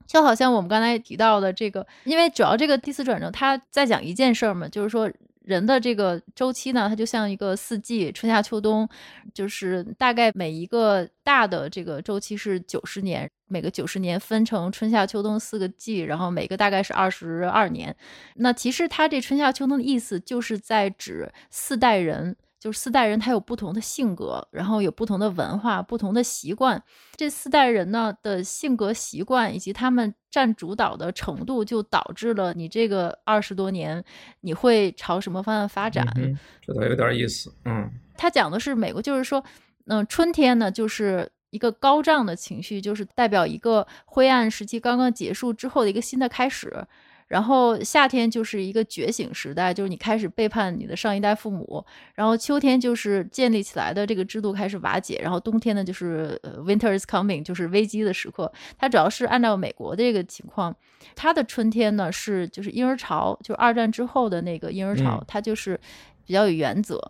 A: 就好像我们刚才提到的这个，因为主要这个第四转折，它在讲一件事儿嘛，就是说人的这个周期呢，它就像一个四季，春夏秋冬，就是大概每一个大的这个周期是九十年，每个九十年分成春夏秋冬四个季，然后每个大概是二十二年。那其实它这春夏秋冬的意思，就是在指四代人。就是四代人，他有不同的性格，然后有不同的文化、不同的习惯。这四代人呢的性格习惯以及他们占主导的程度，就导致了你这个二十多年你会朝什么方向发展？
B: 嗯，这倒有点意思。嗯，
A: 他讲的是美国，就是说，嗯、呃，春天呢就是一个高涨的情绪，就是代表一个灰暗时期刚刚结束之后的一个新的开始。然后夏天就是一个觉醒时代，就是你开始背叛你的上一代父母。然后秋天就是建立起来的这个制度开始瓦解。然后冬天呢，就是 Winter is coming，就是危机的时刻。它主要是按照美国这个情况，它的春天呢是就是婴儿潮，就是二战之后的那个婴儿潮，它就是比较有原则。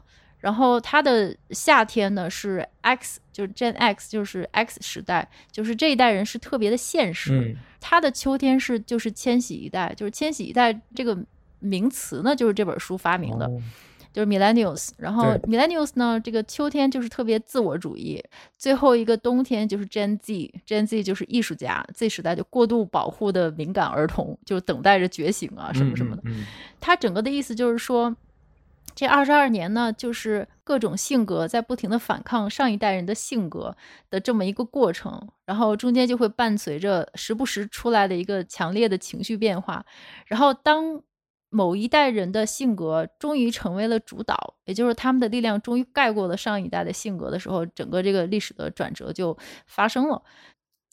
A: 然后它的夏天呢是 X，就是 Gen X，就是 X 时代，就是这一代人是特别的现实。嗯、它的秋天是就是千禧一代，就是千禧一代这个名词呢，就是这本书发明的，哦、就是 Millennials。然后 Millennials 呢，这个秋天就是特别自我主义，最后一个冬天就是 Gen Z，Gen Z 就是艺术家，Z 时代就过度保护的敏感儿童，就等待着觉醒啊什么什么的。嗯嗯、它整个的意思就是说。这二十二年呢，就是各种性格在不停的反抗上一代人的性格的这么一个过程，然后中间就会伴随着时不时出来的一个强烈的情绪变化，然后当某一代人的性格终于成为了主导，也就是他们的力量终于盖过了上一代的性格的时候，整个这个历史的转折就发生了。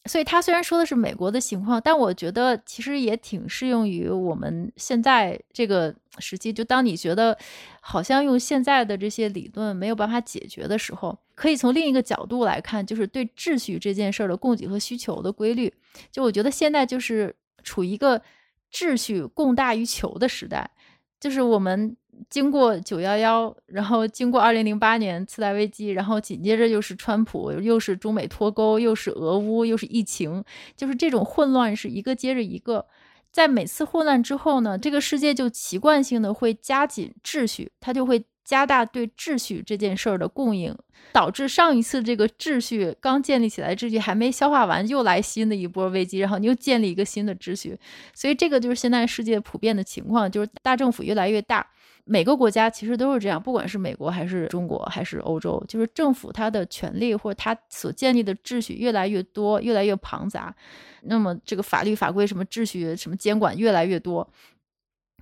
A: 所以，他虽然说的是美国的情况，但我觉得其实也挺适用于我们现在这个时期。就当你觉得好像用现在的这些理论没有办法解决的时候，可以从另一个角度来看，就是对秩序这件事儿的供给和需求的规律。就我觉得现在就是处于一个秩序供大于求的时代，就是我们。经过九幺幺，然后经过二零零八年次贷危机，然后紧接着又是川普，又是中美脱钩，又是俄乌，又是疫情，就是这种混乱是一个接着一个。在每次混乱之后呢，这个世界就习惯性的会加紧秩序，它就会加大对秩序这件事儿的供应，导致上一次这个秩序刚建立起来，秩序还没消化完，又来新的一波危机，然后你又建立一个新的秩序。所以这个就是现在世界普遍的情况，就是大政府越来越大。每个国家其实都是这样，不管是美国还是中国还是欧洲，就是政府它的权力或者它所建立的秩序越来越多，越来越庞杂。那么这个法律法规什么秩序什么监管越来越多。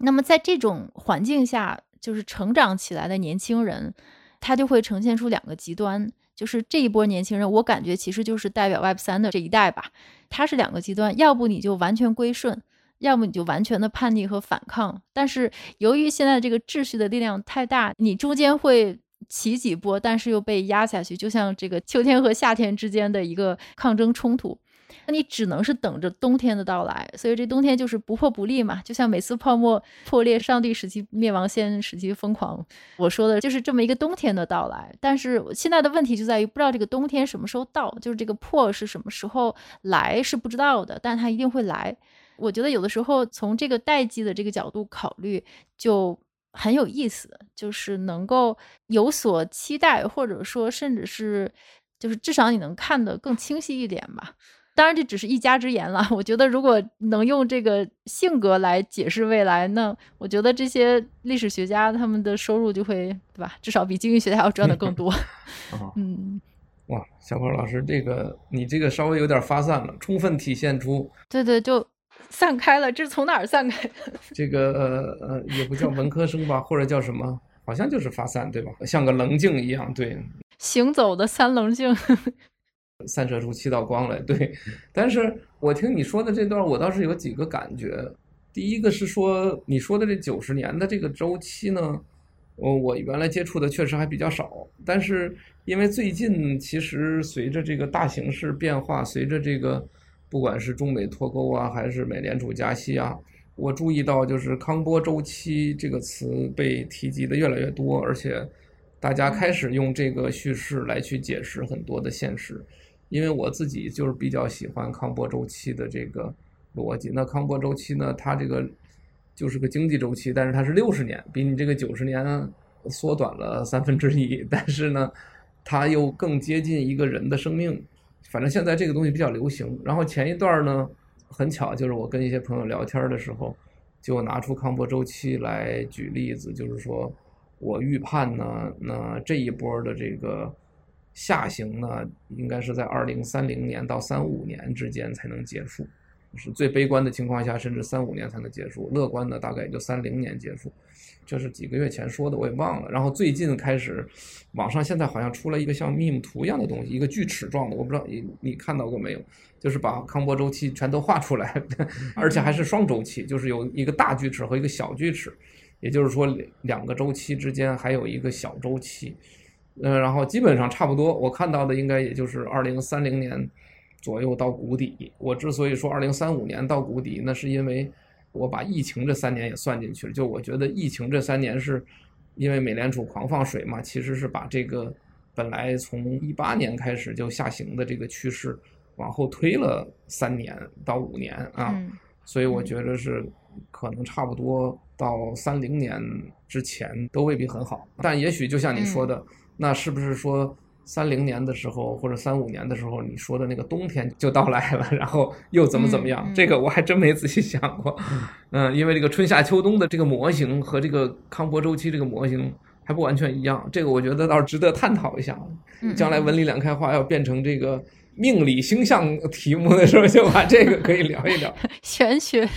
A: 那么在这种环境下，就是成长起来的年轻人，他就会呈现出两个极端，就是这一波年轻人，我感觉其实就是代表 Web 三的这一代吧，他是两个极端，要不你就完全归顺。要么你就完全的叛逆和反抗，但是由于现在这个秩序的力量太大，你中间会起几波，但是又被压下去，就像这个秋天和夏天之间的一个抗争冲突，那你只能是等着冬天的到来。所以这冬天就是不破不立嘛，就像每次泡沫破裂，上帝时期灭亡，先时期疯狂。我说的就是这么一个冬天的到来。但是现在的问题就在于不知道这个冬天什么时候到，就是这个破是什么时候来是不知道的，但它一定会来。我觉得有的时候从这个代际的这个角度考虑，就很有意思，就是能够有所期待，或者说甚至是就是至少你能看得更清晰一点吧。当然，这只是一家之言了。我觉得，如果能用这个性格来解释未来，那我觉得这些历史学家他们的收入就会，对吧？至少比经济学家要赚的更多。嗯，
B: 哇，小波老师，这个你这个稍微有点发散了，充分体现出
A: 对对，就散开了。这是从哪儿散开的？
B: 这个呃呃，也不叫文科生吧，或者叫什么？好像就是发散，对吧？像个棱镜一样，对，
A: 行走的三棱镜。
B: 散射出七道光来，对。但是我听你说的这段，我倒是有几个感觉。第一个是说，你说的这九十年的这个周期呢，我我原来接触的确实还比较少。但是因为最近其实随着这个大形势变化，随着这个不管是中美脱钩啊，还是美联储加息啊，我注意到就是康波周期这个词被提及的越来越多，而且大家开始用这个叙事来去解释很多的现实。因为我自己就是比较喜欢康波周期的这个逻辑。那康波周期呢，它这个就是个经济周期，但是它是六十年，比你这个九十年缩短了三分之一。但是呢，它又更接近一个人的生命。反正现在这个东西比较流行。然后前一段呢，很巧，就是我跟一些朋友聊天的时候，就拿出康波周期来举例子，就是说我预判呢，那这一波的这个。下行呢，应该是在二零三零年到三五年之间才能结束，是最悲观的情况下，甚至三五年才能结束。乐观的大概也就三零年结束，这是几个月前说的，我也忘了。然后最近开始，网上现在好像出了一个像 meme 图一样的东西，一个锯齿状的，我不知道你你看到过没有？就是把康波周期全都画出来，而且还是双周期，就是有一个大锯齿和一个小锯齿，也就是说两个周期之间还有一个小周期。嗯，然后基本上差不多，我看到的应该也就是二零三零年左右到谷底。我之所以说二零三五年到谷底，那是因为我把疫情这三年也算进去了。就我觉得疫情这三年是因为美联储狂放水嘛，其实是把这个本来从一八年开始就下行的这个趋势往后推了三年到五年啊。所以我觉得是可能差不多到三零年之前都未必很好，但也许就像你说的。那是不是说三零年的时候或者三五年的时候，你说的那个冬天就到来了，然后又怎么怎么样？嗯嗯、这个我还真没仔细想过。嗯，因为这个春夏秋冬的这个模型和这个康波周期这个模型还不完全一样，这个我觉得倒是值得探讨一下。将来文理两开花要变成这个命理星象题目的时候，就把这个可以聊一聊。
A: 玄学，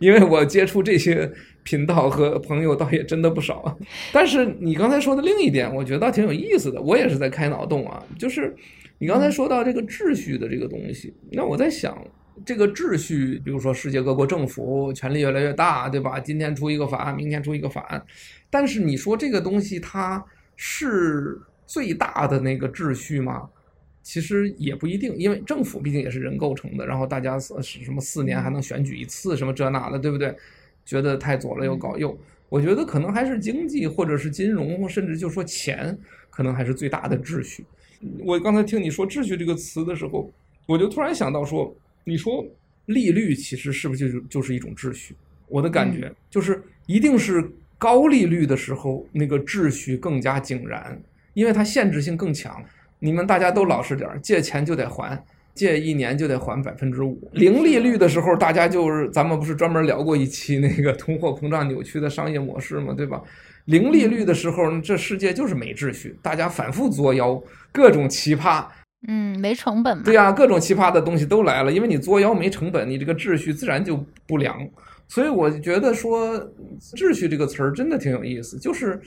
B: 因为我接触这些。频道和朋友倒也真的不少，但是你刚才说的另一点，我觉得倒挺有意思的。我也是在开脑洞啊，就是你刚才说到这个秩序的这个东西，那我在想，这个秩序，比如说世界各国政府权力越来越大，对吧？今天出一个法案，明天出一个法案，但是你说这个东西它是最大的那个秩序吗？其实也不一定，因为政府毕竟也是人构成的，然后大家是什么四年还能选举一次，什么这那的，对不对？觉得太左了又搞右，我觉得可能还是经济或者是金融，甚至就说钱，可能还是最大的秩序。我刚才听你说“秩序”这个词的时候，我就突然想到说，你说利率其实是不是就是就是一种秩序？我的感觉就是一定是高利率的时候，那个秩序更加井然，因为它限制性更强。你们大家都老实点儿，借钱就得还。借一年就得还百分之五，零利率的时候，大家就是咱们不是专门聊过一期那个通货膨胀扭曲的商业模式嘛，对吧？零利率的时候，这世界就是没秩序，大家反复作妖，各种奇葩，
A: 嗯，没成本嘛。
B: 对呀，各种奇葩的东西都来了，因为你作妖没成本，你这个秩序自然就不良。所以我觉得说“秩序”这个词儿真的挺有意思，就是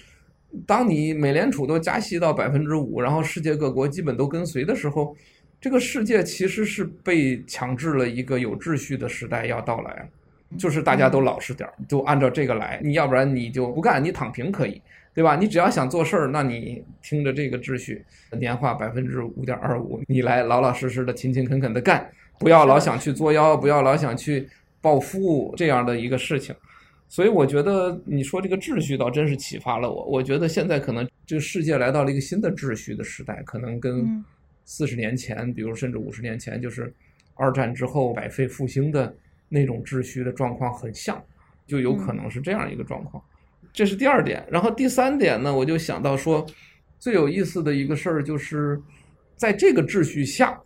B: 当你美联储都加息到百分之五，然后世界各国基本都跟随的时候。这个世界其实是被强制了一个有秩序的时代要到来，就是大家都老实点儿，就按照这个来。你要不然你就不干，你躺平可以，对吧？你只要想做事儿，那你听着这个秩序，年化百分之五点二五，你来老老实实的、勤勤恳恳的干，不要老想去作妖，不要老想去暴富这样的一个事情。所以我觉得你说这个秩序倒真是启发了我。我觉得现在可能这个世界来到了一个新的秩序的时代，可能跟。四十年前，比如甚至五十年前，就是二战之后百废复兴的那种秩序的状况很像，就有可能是这样一个状况。这是第二点。然后第三点呢，我就想到说，最有意思的一个事儿就是，在这个秩序下，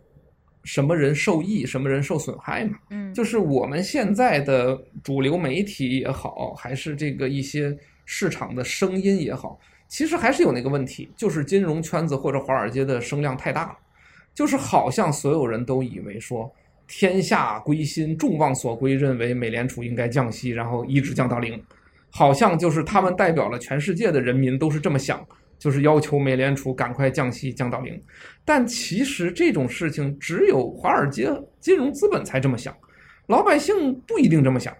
B: 什么人受益，什么人受损害嘛？
A: 嗯，
B: 就是我们现在的主流媒体也好，还是这个一些市场的声音也好，其实还是有那个问题，就是金融圈子或者华尔街的声量太大了，就是好像所有人都以为说。天下归心，众望所归，认为美联储应该降息，然后一直降到零，好像就是他们代表了全世界的人民都是这么想，就是要求美联储赶快降息降到零。但其实这种事情只有华尔街金融资本才这么想，老百姓不一定这么想，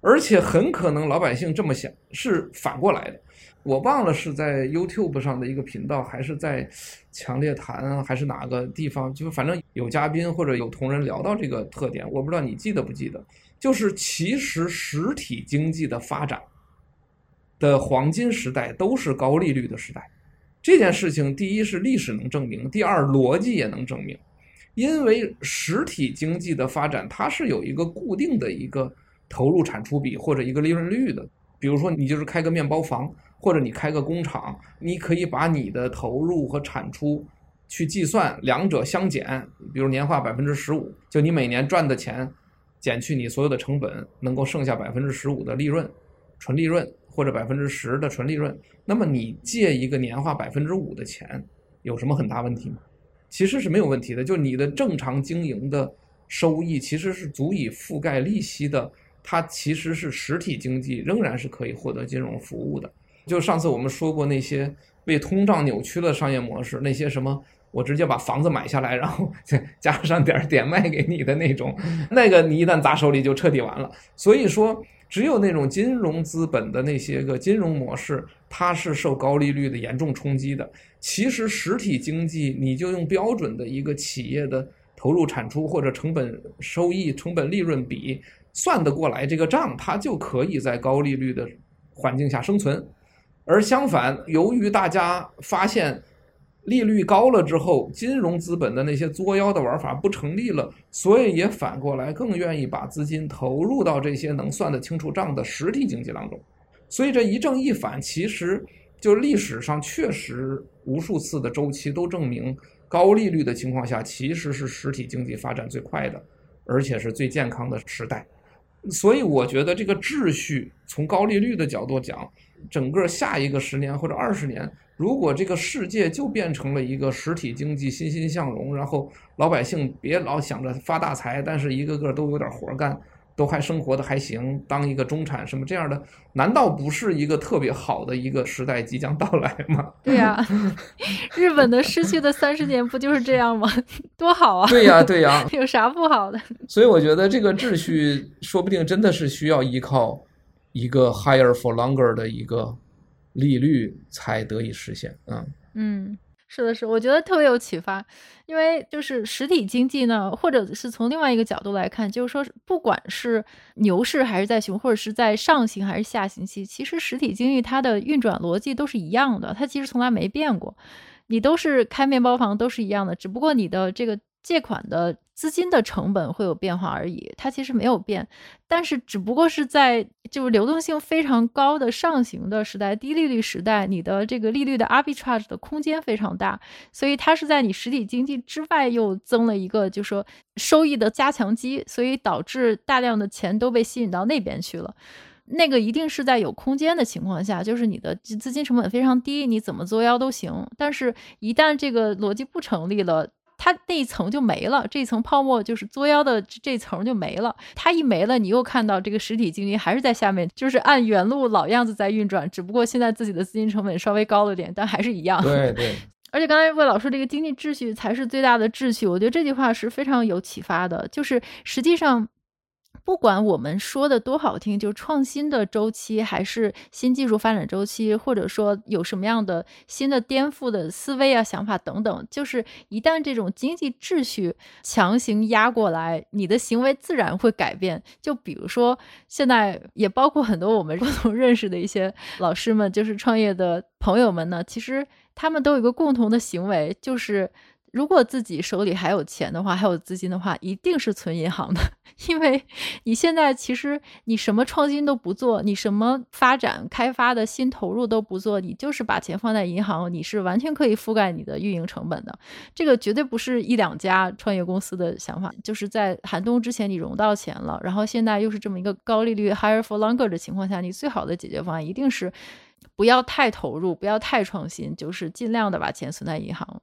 B: 而且很可能老百姓这么想是反过来的。我忘了是在 YouTube 上的一个频道，还是在强烈谈，还是哪个地方？就反正有嘉宾或者有同仁聊到这个特点，我不知道你记得不记得？就是其实实体经济的发展的黄金时代都是高利率的时代。这件事情，第一是历史能证明，第二逻辑也能证明，因为实体经济的发展它是有一个固定的一个投入产出比或者一个利润率的。比如说，你就是开个面包房。或者你开个工厂，你可以把你的投入和产出去计算，两者相减，比如年化百分之十五，就你每年赚的钱减去你所有的成本，能够剩下百分之十五的利润，纯利润或者百分之十的纯利润。那么你借一个年化百分之五的钱，有什么很大问题吗？其实是没有问题的，就你的正常经营的收益其实是足以覆盖利息的，它其实是实体经济仍然是可以获得金融服务的。就上次我们说过那些被通胀扭曲的商业模式，那些什么我直接把房子买下来，然后加上点点卖给你的那种，那个你一旦砸手里就彻底完了。所以说，只有那种金融资本的那些个金融模式，它是受高利率的严重冲击的。其实实体经济，你就用标准的一个企业的投入产出或者成本收益、成本利润比算得过来这个账，它就可以在高利率的环境下生存。而相反，由于大家发现利率高了之后，金融资本的那些作妖的玩法不成立了，所以也反过来更愿意把资金投入到这些能算得清楚账的实体经济当中。所以这一正一反，其实就历史上确实无数次的周期都证明，高利率的情况下其实是实体经济发展最快的，而且是最健康的时代。所以我觉得这个秩序从高利率的角度讲。整个下一个十年或者二十年，如果这个世界就变成了一个实体经济欣欣向荣，然后老百姓别老想着发大财，但是一个个都有点活干，都还生活的还行，当一个中产什么这样的，难道不是一个特别好的一个时代即将到来吗？
A: 对呀、啊，日本的失去的三十年不就是这样吗？多好啊！
B: 对呀、啊，对呀、啊，
A: 有啥不好的？
B: 所以我觉得这个秩序说不定真的是需要依靠。一个 higher for longer 的一个利率才得以实现，嗯
A: 嗯，是的是，我觉得特别有启发，因为就是实体经济呢，或者是从另外一个角度来看，就是说，不管是牛市还是在熊，或者是在上行还是下行期，其实实体经济它的运转逻辑都是一样的，它其实从来没变过，你都是开面包房都是一样的，只不过你的这个。借款的资金的成本会有变化而已，它其实没有变，但是只不过是在就是流动性非常高的上行的时代，低利率时代，你的这个利率的 arbitrage 的空间非常大，所以它是在你实体经济之外又增了一个，就说收益的加强机，所以导致大量的钱都被吸引到那边去了。那个一定是在有空间的情况下，就是你的资金成本非常低，你怎么作妖都行。但是，一旦这个逻辑不成立了。它那一层就没了，这一层泡沫就是作妖的这一层就没了。它一没了，你又看到这个实体经济还是在下面，就是按原路老样子在运转，只不过现在自己的资金成本稍微高了点，但还是一样。
B: 对对。
A: 而且刚才魏老师这个经济秩序才是最大的秩序，我觉得这句话是非常有启发的，就是实际上。不管我们说的多好听，就创新的周期，还是新技术发展周期，或者说有什么样的新的颠覆的思维啊、想法等等，就是一旦这种经济秩序强行压过来，你的行为自然会改变。就比如说，现在也包括很多我们 共同认识的一些老师们，就是创业的朋友们呢，其实他们都有一个共同的行为，就是。如果自己手里还有钱的话，还有资金的话，一定是存银行的，因为你现在其实你什么创新都不做，你什么发展开发的新投入都不做，你就是把钱放在银行，你是完全可以覆盖你的运营成本的。这个绝对不是一两家创业公司的想法，就是在寒冬之前你融到钱了，然后现在又是这么一个高利率 higher for longer 的情况下，你最好的解决方案一定是不要太投入，不要太创新，就是尽量的把钱存在银行。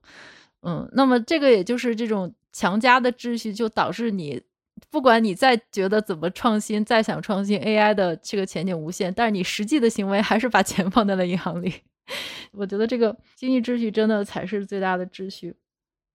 A: 嗯，那么这个也就是这种强加的秩序，就导致你，不管你再觉得怎么创新，再想创新，AI 的这个前景无限，但是你实际的行为还是把钱放在了银行里。我觉得这个经济秩序真的才是最大的秩序。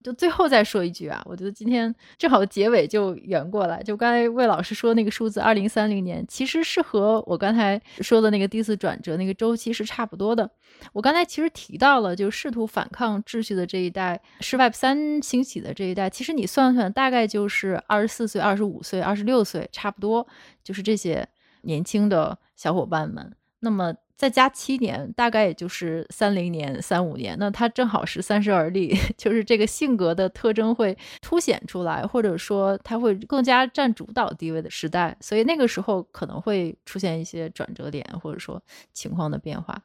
A: 就最后再说一句啊，我觉得今天正好结尾就圆过来。就刚才魏老师说那个数字二零三零年，其实是和我刚才说的那个第四转折那个周期是差不多的。我刚才其实提到了，就试图反抗秩序的这一代，是 Web 三兴起的这一代。其实你算算，大概就是二十四岁、二十五岁、二十六岁，差不多就是这些年轻的小伙伴们。那么。再加七年，大概也就是三零年、三五年，那他正好是三十而立，就是这个性格的特征会凸显出来，或者说他会更加占主导地位的时代，所以那个时候可能会出现一些转折点，或者说情况的变化。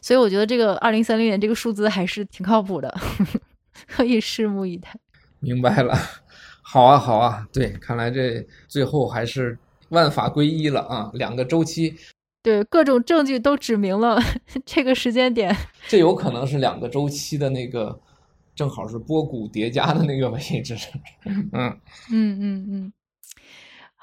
A: 所以我觉得这个二零三零年这个数字还是挺靠谱的，可以拭目以待。
B: 明白了，好啊，好啊，对，看来这最后还是万法归一了啊，两个周期。
A: 对，各种证据都指明了 这个时间点，
B: 这有可能是两个周期的那个，正好是波谷叠加的那个位置。嗯嗯
A: 嗯嗯。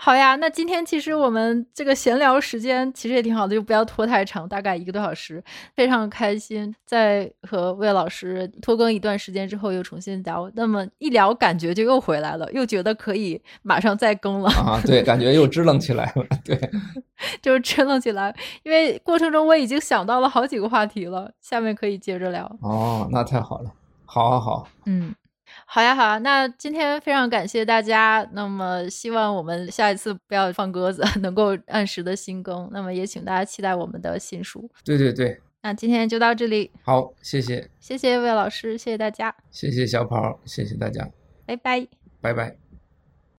A: 好呀，那今天其实我们这个闲聊时间其实也挺好的，就不要拖太长，大概一个多小时，非常开心。在和魏老师拖更一段时间之后又重新聊，那么一聊感觉就又回来了，又觉得可以马上再更了
B: 啊！对，感觉又支棱起来了，对，
A: 就是支棱起来，因为过程中我已经想到了好几个话题了，下面可以接着聊。
B: 哦，那太好了，好，好，好，
A: 嗯。好呀，好呀，那今天非常感谢大家。那么希望我们下一次不要放鸽子，能够按时的新更。那么也请大家期待我们的新书。
B: 对对对，
A: 那今天就到这里。
B: 好，谢谢，
A: 谢谢魏老师，谢谢大家，
B: 谢谢小跑，谢谢大家，
A: 拜拜，
B: 拜拜。